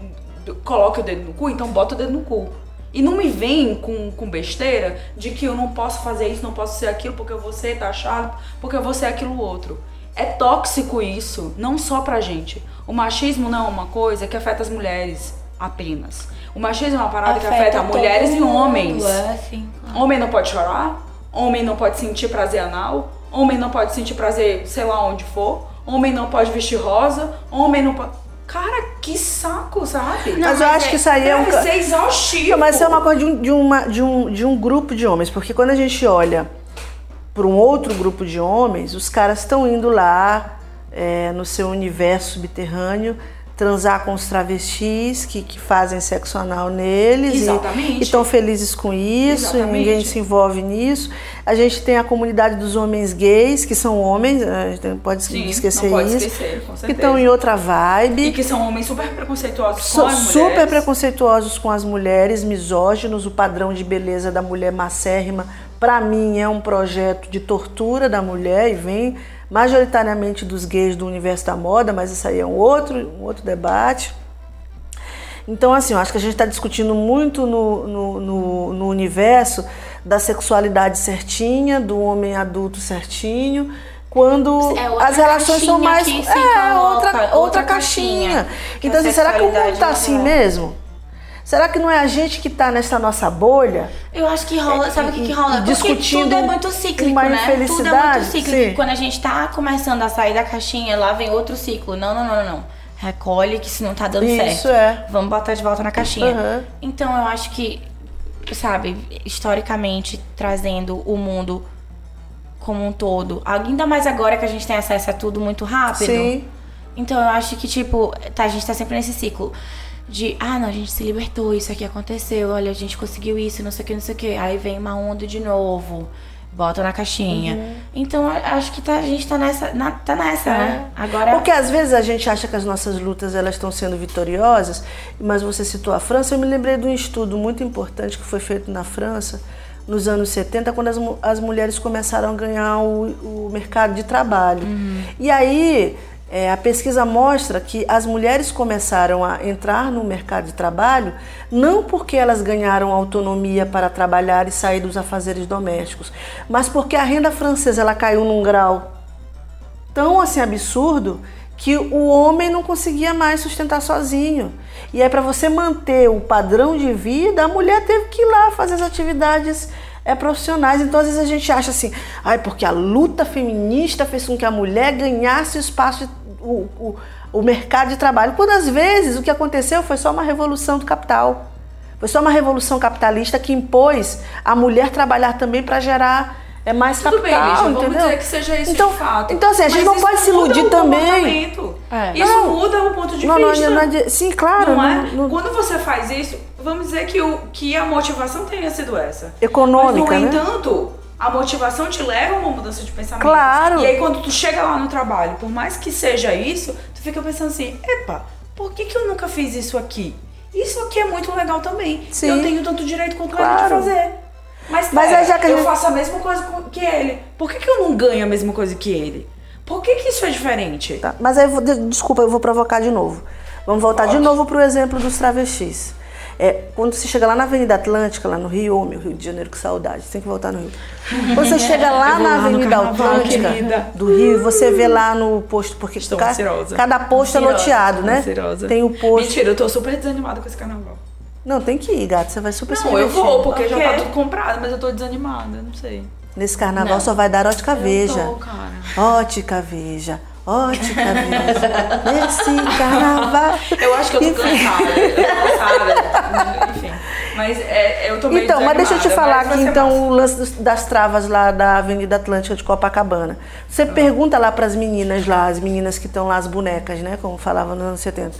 coloque o dedo no cu? Então bota o dedo no cu. E não me vem com, com besteira de que eu não posso fazer isso, não posso ser aquilo porque eu vou ser taxado, porque eu vou ser aquilo outro. É tóxico isso, não só pra gente. O machismo não é uma coisa que afeta as mulheres apenas. O machismo é uma parada que afeta mulheres e mundo, homens. É, assim. Homem não pode chorar, homem não pode sentir prazer anal, homem não pode sentir prazer, sei lá onde for, homem não pode vestir rosa, homem não pode. Cara, que saco, sabe? Não, mas eu acho é- que isso aí é um. Deve ser exaustivo. Mas isso é uma coisa de um, de, uma, de, um, de um grupo de homens, porque quando a gente olha para um outro grupo de homens, os caras estão indo lá é, no seu universo subterrâneo transar com os travestis que, que fazem sexo anal neles e- Exatamente. e estão felizes com isso, e Exatamente. ninguém se envolve nisso. A gente tem a comunidade dos homens gays, que são homens, a gente não pode Sim, esquecer não pode isso, esquecer, que estão em outra vibe. E que são homens super preconceituosos So- com as super mulheres. preconceituosos com as mulheres, misóginos, o padrão de beleza da mulher macérrima, para mim é um projeto de tortura da mulher e vem majoritariamente dos gays do universo da moda, mas isso aí é um outro, um outro debate. Então, assim, eu acho que a gente está discutindo muito no, no, no, no universo da sexualidade certinha, do homem adulto certinho, quando É as relações são mais. É, coloca, outra, outra, outra caixinha. caixinha, Então, assim, será que o mundo tá não assim é. mesmo? Será que não é a gente que tá nessa nossa bolha? Eu acho que rola, sabe o que, que rola? Porque Discutindo tudo é muito cíclico, uma né? Tudo é muito cíclico. sim. Quando a gente tá começando a sair da caixinha, lá vem outro ciclo. Não, não, não, não. Recolhe que se não tá dando Isso, certo. é. Vamos botar de volta na caixinha. Aham. Então eu acho que, sabe, historicamente, trazendo o mundo como um todo, ainda mais agora que a gente tem acesso a tudo muito rápido. Sim. Então eu acho que, tipo, tá, a gente tá sempre nesse ciclo de, ah, não, a gente se libertou, isso aqui aconteceu, olha, a gente conseguiu isso, não sei o que, não sei o que. Aí vem uma onda de novo, bota na caixinha. Uhum. Então acho que tá, a gente tá nessa, na- tá nessa, né? Agora. Porque às vezes a gente acha que as nossas lutas elas estão sendo vitoriosas, mas você citou a França, eu me lembrei de um estudo muito importante que foi feito na França nos anos 70, quando as, as mulheres começaram a ganhar o, o mercado de trabalho. E aí é, a pesquisa mostra que as mulheres começaram a entrar no mercado de trabalho não porque elas ganharam autonomia para trabalhar e sair dos afazeres domésticos, mas porque a renda francesa ela caiu num grau tão assim absurdo que o homem não conseguia mais sustentar sozinho. E aí para você manter o padrão de vida, a mulher teve que ir lá fazer as atividades é, profissionais. Então às vezes a gente acha assim, ai, porque a luta feminista fez com que a mulher ganhasse o espaço, o, o, o mercado de trabalho. Quando às vezes o que aconteceu foi só uma revolução do capital. Foi só uma revolução capitalista que impôs a mulher trabalhar também para gerar é mais Tudo bem, capital, Lígia, vamos entendeu? dizer que seja isso então, de fato. Então, assim, a gente não pode se iludir também. É. Isso Não. muda o ponto de Não, não, vista. não, adi- sim, claro. Não é? não- não- Quando você faz isso, vamos dizer que, o, que a motivação tenha sido essa. Econômica, Mas, no né? entanto, a motivação te leva a uma mudança de pensamento. Claro. E aí, quando tu chega lá no trabalho, por mais que seja isso, tu fica pensando assim, epa, por que, que eu nunca fiz isso aqui? Isso aqui é muito legal também. Sim. Eu tenho tanto direito quanto ele de Claro. fazer. Mas, Mas aí já que eu gente- faço a mesma coisa que ele. Por que, que eu não ganho a mesma coisa que ele? Por que, que isso é diferente? Tá, Mas aí, eu vou- de- desculpa, eu vou provocar de novo. Vamos voltar de Pode. novo para o exemplo dos travestis. É, quando você chega lá na Avenida Atlântica, lá no Rio, meu Rio de Janeiro, que saudade, você tem que voltar no Rio. Quando você chega lá na lá Avenida Atlântica querida. do Rio, você vê lá no posto, porque ca- cada posto é Ansiosa, loteado, né? Ansiosa. Tem o posto. Mentira, eu tô super desanimada com esse carnaval. Não, tem que ir, gato. Você vai super Não, eu vou, porque já tá tudo comprado, mas eu tô desanimada, não sei. Nesse carnaval Não. só vai dar ótica veja. Ótica veja. Ótica veja. Nesse carnaval. Eu acho que eu tô Enfim. cansada. Eu tô cansada. Enfim. Mas é, eu tô meio Então, mas deixa eu te falar aqui então massa. o lance das travas lá da Avenida Atlântica de Copacabana. Você Ah. pergunta lá para as meninas lá, as meninas que estão lá, as bonecas, né? Como falava nos anos 70.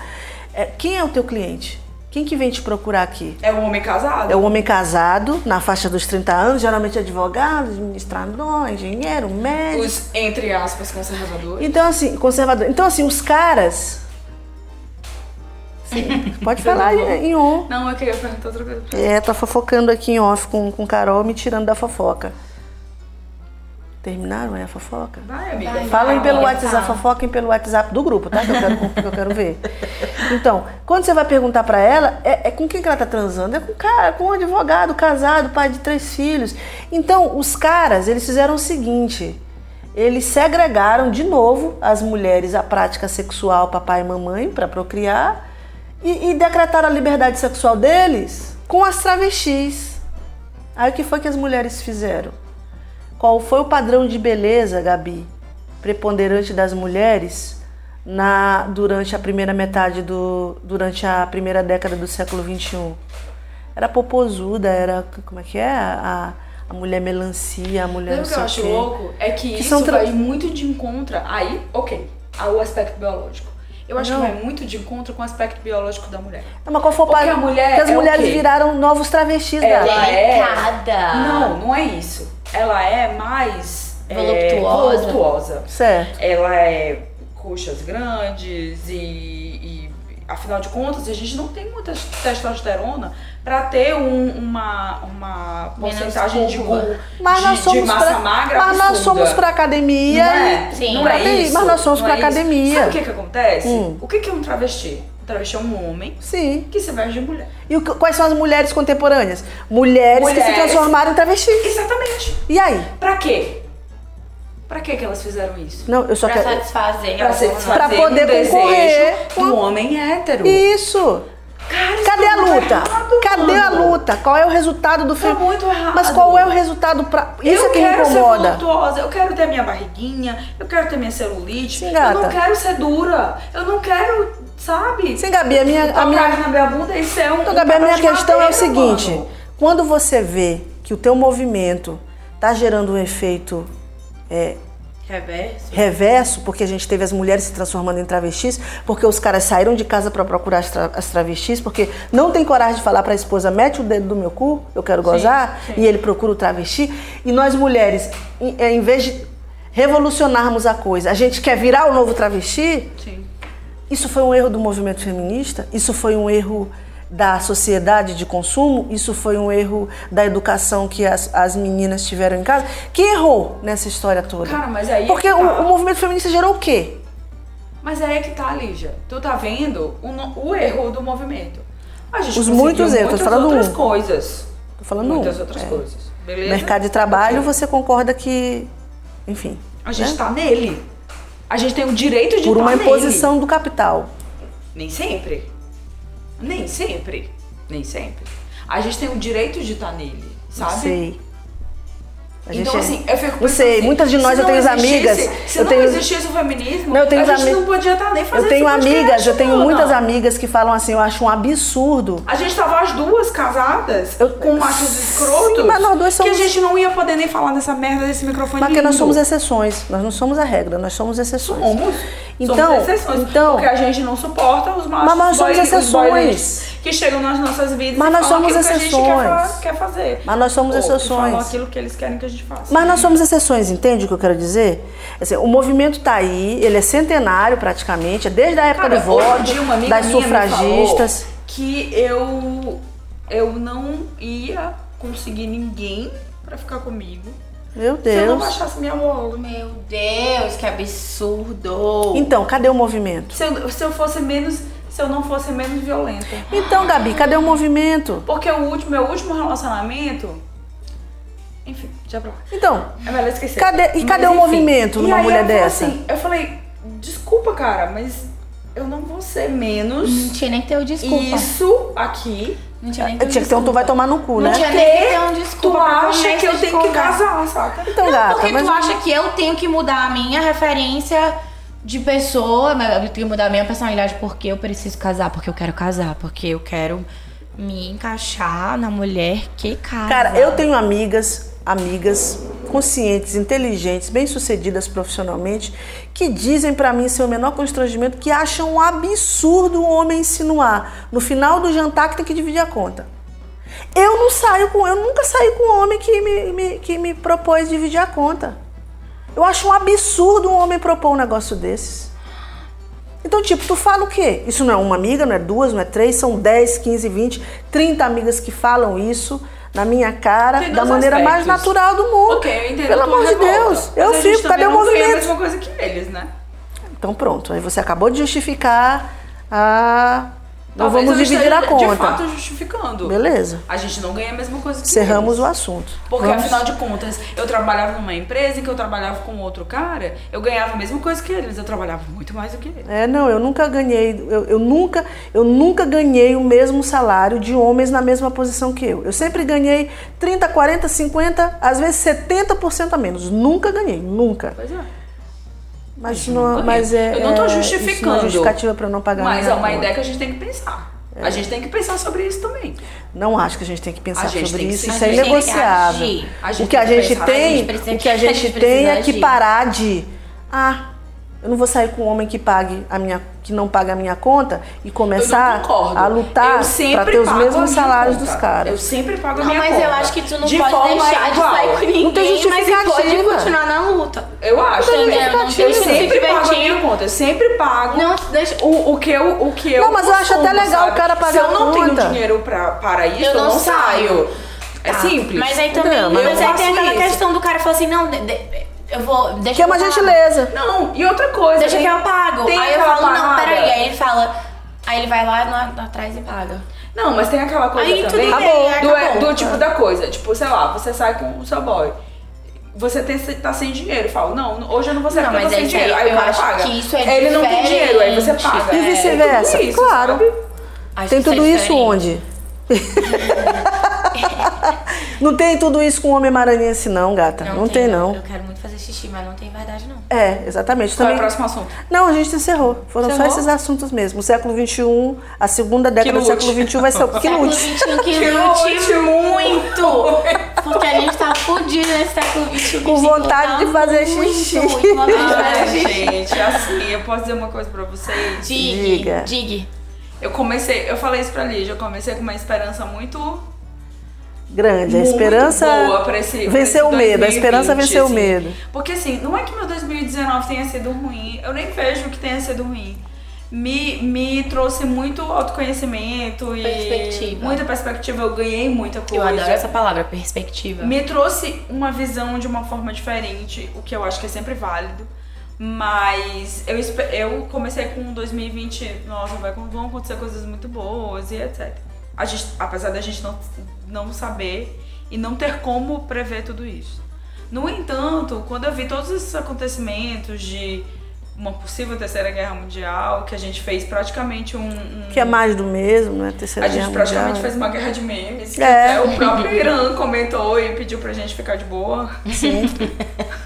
É, quem é o teu cliente? Quem que vem te procurar aqui? É um homem casado? É o homem casado, na faixa dos 30 anos, geralmente advogado, administrador, engenheiro, médico. Os, entre aspas, conservadores. Então, assim, conservador. Então, assim, os caras. Sim, pode falar em, em on. Não, eu queria perguntar outra coisa. É, tá fofocando aqui em off com, com Carol, me tirando da fofoca. Terminaram, é a fofoca? Vai, amiga. Vai. Falem pelo WhatsApp, fofoquem pelo WhatsApp do grupo, tá? Que eu quero, que eu quero ver. Então, quando você vai perguntar pra ela, é, é com quem que ela tá transando? É com cara, com um advogado, casado, pai de três filhos. Então, os caras, eles fizeram o seguinte: eles segregaram de novo as mulheres à prática sexual, papai e mamãe, pra procriar, e, e decretaram a liberdade sexual deles com as travestis. Aí o que foi que as mulheres fizeram? Qual foi o padrão de beleza, Gabi, preponderante das mulheres na durante a primeira metade do durante a primeira década do século XXI? Era popozuda, era como é que é a, a mulher melancia, a mulher Sabe o que eu acho louco? É que, Que isso vai muito de encontro. Aí, ok, ao aspecto biológico. Eu acho Não. que vai muito de encontro com o aspecto biológico da mulher. Não, mas qual foi o Porque padrão? a mulher que as é mulheres viraram novos travestis, Ela Gabi. é- Delicada. Não, não é isso. Ela é mais é, Voluptuosa. voluptuosa. Certo. Ela é coxas grandes e, afinal de contas a gente não tem muita testosterona pra ter um- uma, uma porcentagem de, Mas de, nós somos de massa pra, magra mas nós absurda. somos pra academia. Não é, Sim. não é ter- isso. mas nós somos pra é isso. academia. Sabe o que que acontece? Hum. O que que é um travesti? Um travesti é um homem Sim. que se veste de mulher. E o quais são as mulheres contemporâneas? Mulheres, que se Mulheres. transformaram em travestis. Exatamente. E aí? Pra quê? Pra que que elas fizeram isso? Não, eu só Pra quero. satisfazer. Pra satisfazer Pra poder um concorrer com- do homem hétero. Isso! Cara, isso Cadê tá a luta? errado, Cadê a mano. luta? Qual é o resultado do Tá filme? muito errado. Mas qual é o resultado pra. Isso eu é que me quero ser incomoda. voluptuosa, eu quero ter minha barriguinha, eu quero ter minha celulite, Sim, eu não quero ser dura, eu não quero, sabe? Sim, Gabi, a minha. A minha... na minha bunda e ser um. Então, um Gabi, a papel minha questão é o madeira, seguinte: mano. quando você vê que o teu movimento tá gerando um efeito é, Reverso. reverso, porque a gente teve as mulheres se transformando em travestis, porque os caras saíram de casa para procurar as, tra- as travestis, porque não tem coragem de falar para a esposa, mete o dedo do meu cu, eu quero gozar, sim. e ele procura o travesti. E nós mulheres, em, em vez de revolucionarmos a coisa, a gente quer virar o novo travesti, Sim. isso foi um erro do movimento feminista? Isso foi um erro da sociedade de consumo? Isso foi um erro da educação que as, as meninas tiveram em casa? Quem errou nessa história toda? Cara, mas aí é Porque que o, tá. o movimento feminista gerou o quê? Mas aí é que tá, Lígia. Tu tá vendo o, o erro do movimento. A gente Os muitos erros, tô falando outras um. coisas. Tô falando muitas um. outras É. coisas. Beleza? Mercado de trabalho, Ok. você concorda que, enfim, A gente né? tá nele. A gente tem o direito de por uma tá nele. imposição do capital. Nem sempre. Nem sempre. Nem sempre. A gente tem o direito de estar nele, Não sabe? sei. A Então, é- assim, eu fico Não pensando sei, assim, muitas de nós eu não tenho amigas. Se eu não tenho, existisse o feminismo, Não, eu tenho a gente ami- não podia estar nem fazendo eu tenho amigas, eu tenho mano. muitas amigas que falam assim, eu acho um absurdo. A gente tava as duas casadas Eu- com machos escrotos. Sim, mas nós duas somos- Que a gente não ia poder nem falar nessa merda desse microfone porque nós somos exceções, nós não somos a regra, nós somos exceções. Somos. Então, somos exceções. então- porque a gente não suporta os machos Mas nós somos boy- exceções. que chegam nas nossas vidas Mas e nós somos aquilo que a gente exceções. quer, quer fazer. Mas nós somos Ou que exceções. falam aquilo que eles querem que a gente faça. Mas nós somos exceções, entende o que eu quero dizer? Assim, o movimento está aí, ele é centenário praticamente, é desde a época Cara, do voto, das sufragistas. que eu, eu não ia conseguir ninguém pra ficar comigo Meu se eu não Deus. baixasse minha bola. Meu Deus, que absurdo. Então, cadê o movimento? Se eu, se eu fosse menos. Se eu não fosse menos violenta. Então, Gabi, cadê o movimento? Porque o último, meu último relacionamento. Enfim, já pra lá. Então, É melhor esquecer. Cadê- e cadê o enfim. movimento E numa aí mulher falou dessa? Assim, eu falei, desculpa, cara, mas eu não vou ser menos Não tinha nem que ter o desculpa. isso aqui Não tinha nem Tinha que ter um tu vai tomar no cu, Não né? tinha nem que ter um desculpa tu acha que eu tenho que casar, saca? Então, Não, gata, porque mas tu acha que eu tenho que mudar a minha referência de pessoa, mas eu tenho que mudar a minha personalidade porque eu preciso casar, porque eu quero casar, porque eu quero me encaixar na mulher que casa. Cara, eu tenho amigas, amigas conscientes, inteligentes, bem-sucedidas profissionalmente, que dizem pra mim, sem o menor constrangimento, que acham um absurdo o homem insinuar no final do jantar que tem que dividir a conta. Eu não saio com, eu nunca saí com um homem que me, me- que me propôs dividir a conta. Eu acho um absurdo um homem propor um negócio desses. Então, tipo, tu fala o quê? Isso não é uma amiga, não é duas, não é três, são 10, 15, 20, 30 amigas que falam isso na minha cara Tem da maneira mais aspectos. natural do mundo. Ok, eu entendo Pelo amor de Deus. Eu fico, cadê o não ganha a movimento? mesma coisa que eles, né? Então pronto, aí você acabou de justificar a. Não vamos eu dividir a esteja, De conta. fato, justificando. Beleza. A gente não ganha a mesma coisa que Cerramos eles. o assunto. Porque Vamos- afinal de contas, eu trabalhava numa empresa em que eu trabalhava com outro cara, eu ganhava a mesma coisa que eles, eu trabalhava muito mais do que eles. É, não, eu nunca ganhei, eu, eu nunca, eu nunca ganhei o mesmo salário de homens na mesma posição que eu. Eu sempre ganhei 30, 40, 50, às vezes 70% a menos. Nunca ganhei, nunca. Pois é. Mas, não, mas é, Eu não tô é, justificando. Isso não é justificativa para não pagar Mas é uma ideia que a gente tem que pensar. A gente tem que pensar sobre isso também. Não acho que a gente tem que pensar sobre isso, isso é inegociável. o que a gente tem, o que a gente tem é que parar de ah, eu não vou sair com um homem que pague a minha que não pague a minha conta e começar não a lutar para ter os a mesmos salários conta. dos caras. Eu sempre pago a Não, minha mas conta. eu acho que tu não De pode deixar de igual. sair com ninguém, Não tem mas pode justificativa. continuar na luta. Eu acho. Não tem justificativa. eu sempre Se pago a minha conta. Eu sempre pago Não, deixa. o, o que eu o que eu Não, mas eu acho até legal sabe? o cara pagar Se eu não a tenho conta. dinheiro pra, para isso, Eu eu não não, saio. saio. É Tá. simples. Mas aí também, Não, mas, mas aí tem aquela isso. questão do cara falar assim, não, de- de- eu vou. Deixa Que é uma pago. gentileza. Não, e outra coisa. Deixa tem- que eu pago. tem Aí eu falo, não, peraí. Aí ele fala. Aí ele vai lá atrás e paga. Não, mas tem aquela coisa Aí tudo também bem, do, acabou. do tipo da coisa. Tipo, sei lá, você sai com o seu boy. Você tem, tá sem dinheiro. Fala, não, hoje eu não vou sair Não, porque eu tô mas sem aí dinheiro. Aí eu o cara paga. que isso é Ele não tem dinheiro, aí você diferente. paga. E É, vice-versa, tudo isso, claro. Acho Tem tudo é isso diferente. onde? não tem tudo isso com o homem maranhense não, gata. Não, tem não. Eu quero muito fazer xixi, mas não tem verdade não. É, exatamente. Qual é o Também próximo assunto? Não, a gente encerrou. Foram Encerrou? só esses assuntos mesmo. O século XXI, a segunda década do século XXI vai ser o que século lute. XXI que Que lute muito. Porque a gente tá fudido nesse século XXI. Com vontade de fazer xixi. Muito, com vontade de Ai, fazer xixi. gente, assim, eu posso dizer uma coisa pra vocês? Diga. Diga. Diga. Eu comecei, eu falei isso pra Lígia, eu comecei com uma esperança muito Grande. A muito esperança boa pra esse, pra venceu o medo. A 2020, esperança venceu o assim. medo. Porque assim, não é que meu 2019 tenha sido ruim, eu nem vejo que tenha sido ruim. Me, me trouxe muito autoconhecimento e Perspectiva. muita perspectiva, eu ganhei muita coisa. Eu adoro essa palavra, perspectiva. Me trouxe uma visão de uma forma diferente, o que eu acho que é sempre válido. Mas eu, eu comecei com 2020, nossa, vai, vão acontecer coisas muito boas e etc. A gente, apesar da gente não, não saber e não ter como prever tudo isso. No entanto, quando eu vi todos esses acontecimentos de uma possível terceira guerra mundial, que a gente fez praticamente um. um- Que é mais do mesmo, né? Terceira a gente Guerra praticamente Mundial. fez uma guerra de memes. É. o próprio Irã comentou e pediu pra gente ficar de boa. Sim.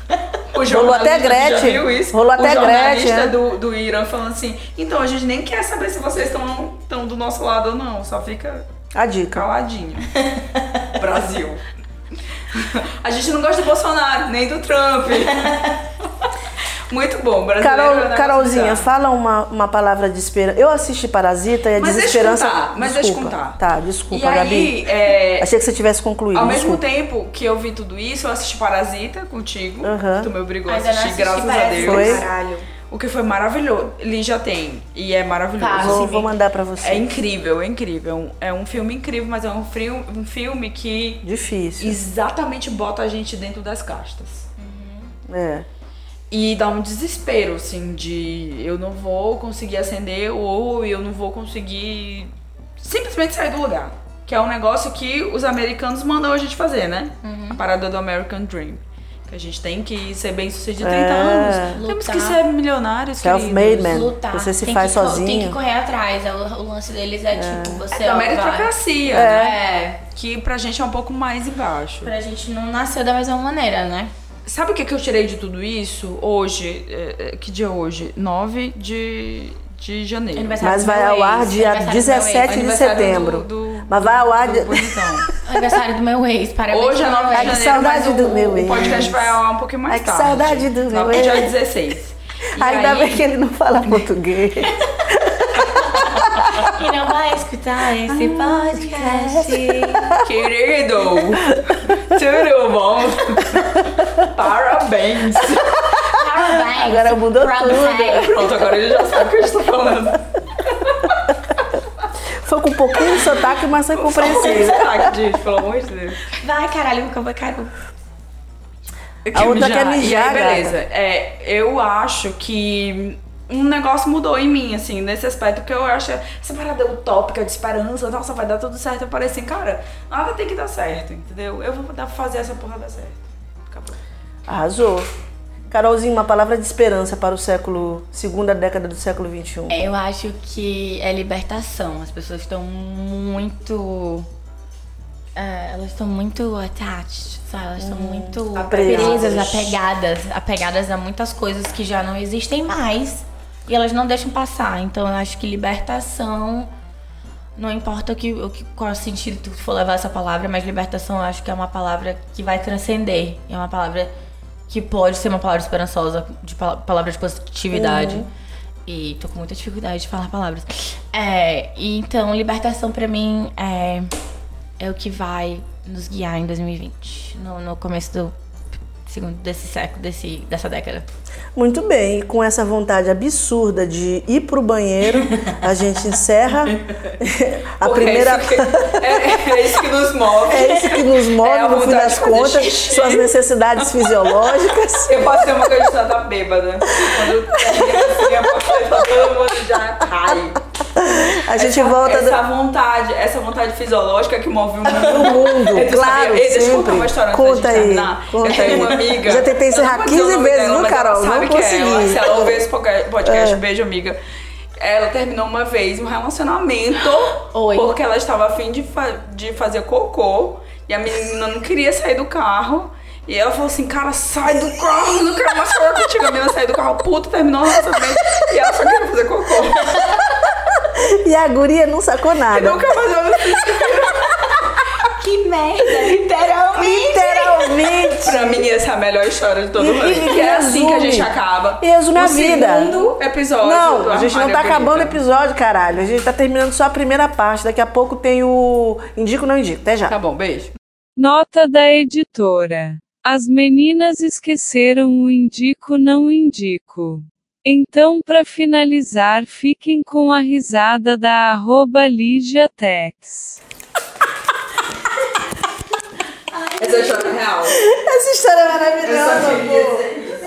O Rolou até tu já Gretchen. viu isso? Rolou até o jornalista Gretchen, é. do, do Irã falando assim, então a gente nem quer saber se vocês estão estão do nosso lado ou não, só fica A dica. caladinho. Brasil. A gente não gosta do Bolsonaro, nem do Trump. Muito bom, brasileiro. Carol, Carolzinha, bizarro. fala uma, uma palavra de esperança. Eu assisti Parasita e a Mas deixa desesperança. contar, mas deixa eu desculpa. contar. Tá, desculpa, E Gabi. aí, é, Achei que você tivesse concluído. Ao mesmo desculpa. tempo que eu vi tudo isso, eu assisti Parasita contigo. Aham. que Tu me obrigou a Ainda não assistir, assisti, graças a parece Deus. Foi? Caralho. O que foi maravilhoso. Ele já tem. E é maravilhoso. Tá, Vou, sim. vou mandar pra você. É incrível, é incrível. É um filme incrível, mas é um filme, um filme que Difícil. exatamente bota a gente dentro das castas. É. E dá um desespero, assim, de eu não vou conseguir acender ou eu não vou conseguir simplesmente sair do lugar. Que é um negócio que os americanos mandam a gente fazer, né? A parada do American Dream. Que a gente tem que ser bem sucedido É. 30 anos. Temos que Lutar. ser milionários, Self-made man. lutar. Você se tem faz que, sozinho. Tem que correr atrás. É O, o lance deles é, tipo, você É da meritocracia, né? Que pra gente é um pouco mais embaixo. Pra gente não nasceu da mesma maneira, né? Sabe o que, que eu tirei de tudo isso hoje? É, é, que dia é hoje? 9 de, de janeiro. Aniversário Mas do vai meu ao ex, ar dia aniversário do meu ex. 17 de setembro. Do, do, Mas vai ao ar do. Aniversário do meu ex, parabéns. Hoje é pro 9 meu de que ex. janeiro, saudade do o, meu o podcast ex. vai ao ar um pouquinho mais Ai, que tarde. saudade do meu 9 dia ex. 16. E Ainda aí- bem que ele não fala português. E não vai escutar esse podcast. Querido, tudo bom? Parabéns. Parabéns. Agora mudou Parabéns. Pronto, agora ele já sabe o que a gente tá falando. Foi com um pouquinho de sotaque, mas foi Só um compreensível. sotaque, gente, pelo amor de Deus. Vai, caralho, vou vai, cara. A outra quer mijar, E aí, beleza. É, eu acho que um negócio mudou em mim, assim, nesse aspecto, porque eu acho essa parada utópica de esperança, nossa, vai dar tudo certo. Eu parei assim, cara, nada tem que dar certo, entendeu? Eu vou dar fazer essa porra dar certo. Acabou. Arrasou. Carolzinho, uma palavra de esperança para o século, segunda década do século XXI. Eu acho que é libertação. As pessoas estão muito. é, elas estão muito attached, sabe? Elas estão muito Apegadas. presas, apegadas, apegadas a muitas coisas que já não existem mais e elas não deixam passar. Então eu acho que libertação, não importa o que, o que qual sentido tu for levar essa palavra, mas libertação eu acho que é uma palavra que vai transcender. É uma palavra que pode ser uma palavra esperançosa, de pala- palavra de positividade. E tô com muita dificuldade de falar palavras. É, então, libertação pra mim é, é o que vai nos guiar em 2020, no, no começo do segundo desse século, desse, dessa década. Muito bem, e com essa vontade absurda de ir pro banheiro, a gente encerra a Porque primeira. É isso, que, é, é isso que nos move. É isso que nos move, É a no fim das contas, xixi. suas necessidades fisiológicas. Eu posso ter uma tá bêbada. Quando termina assim, eu posso ter todo mundo já cai. A gente essa, volta. Essa vontade, essa vontade fisiológica que move o mundo. do mundo, claro, Ei, deixa eu contar sempre. uma história antes Conta aí, terminar. conta eu tenho aí. uma amiga. Já tentei encerrar vou dizer o 15 nome vezes, dela, viu, Carol? Ela sabe Não que é ela. consegui. Se ela ouvir esse podca- podcast, É. beijo, amiga. Ela terminou uma vez um relacionamento Oi. porque ela estava afim de, fa- de fazer cocô e a menina não queria sair do carro. E ela falou assim, cara, sai do carro, não quero mais falar contigo. A menina saiu do carro, puta, terminou o relacionamento. E ela só queria fazer cocô. E a guria não sacou E nada. nunca mais ela Que merda, literalmente! Literalmente. Pra mim, essa é a melhor história de todo o E- é assim que a gente acaba. E resume o a vida. segundo episódio Não, do a gente não tá Bonita. acabando o episódio, caralho. A gente tá terminando só a primeira parte. Daqui a pouco tem o Indico ou não indico. Até já. Tá bom, beijo. Nota da editora. As meninas esqueceram o indico não indico. Então, para finalizar, fiquem com a risada da arroba Lígia Tex. Essa história é real. Essa história é maravilhosa, pô.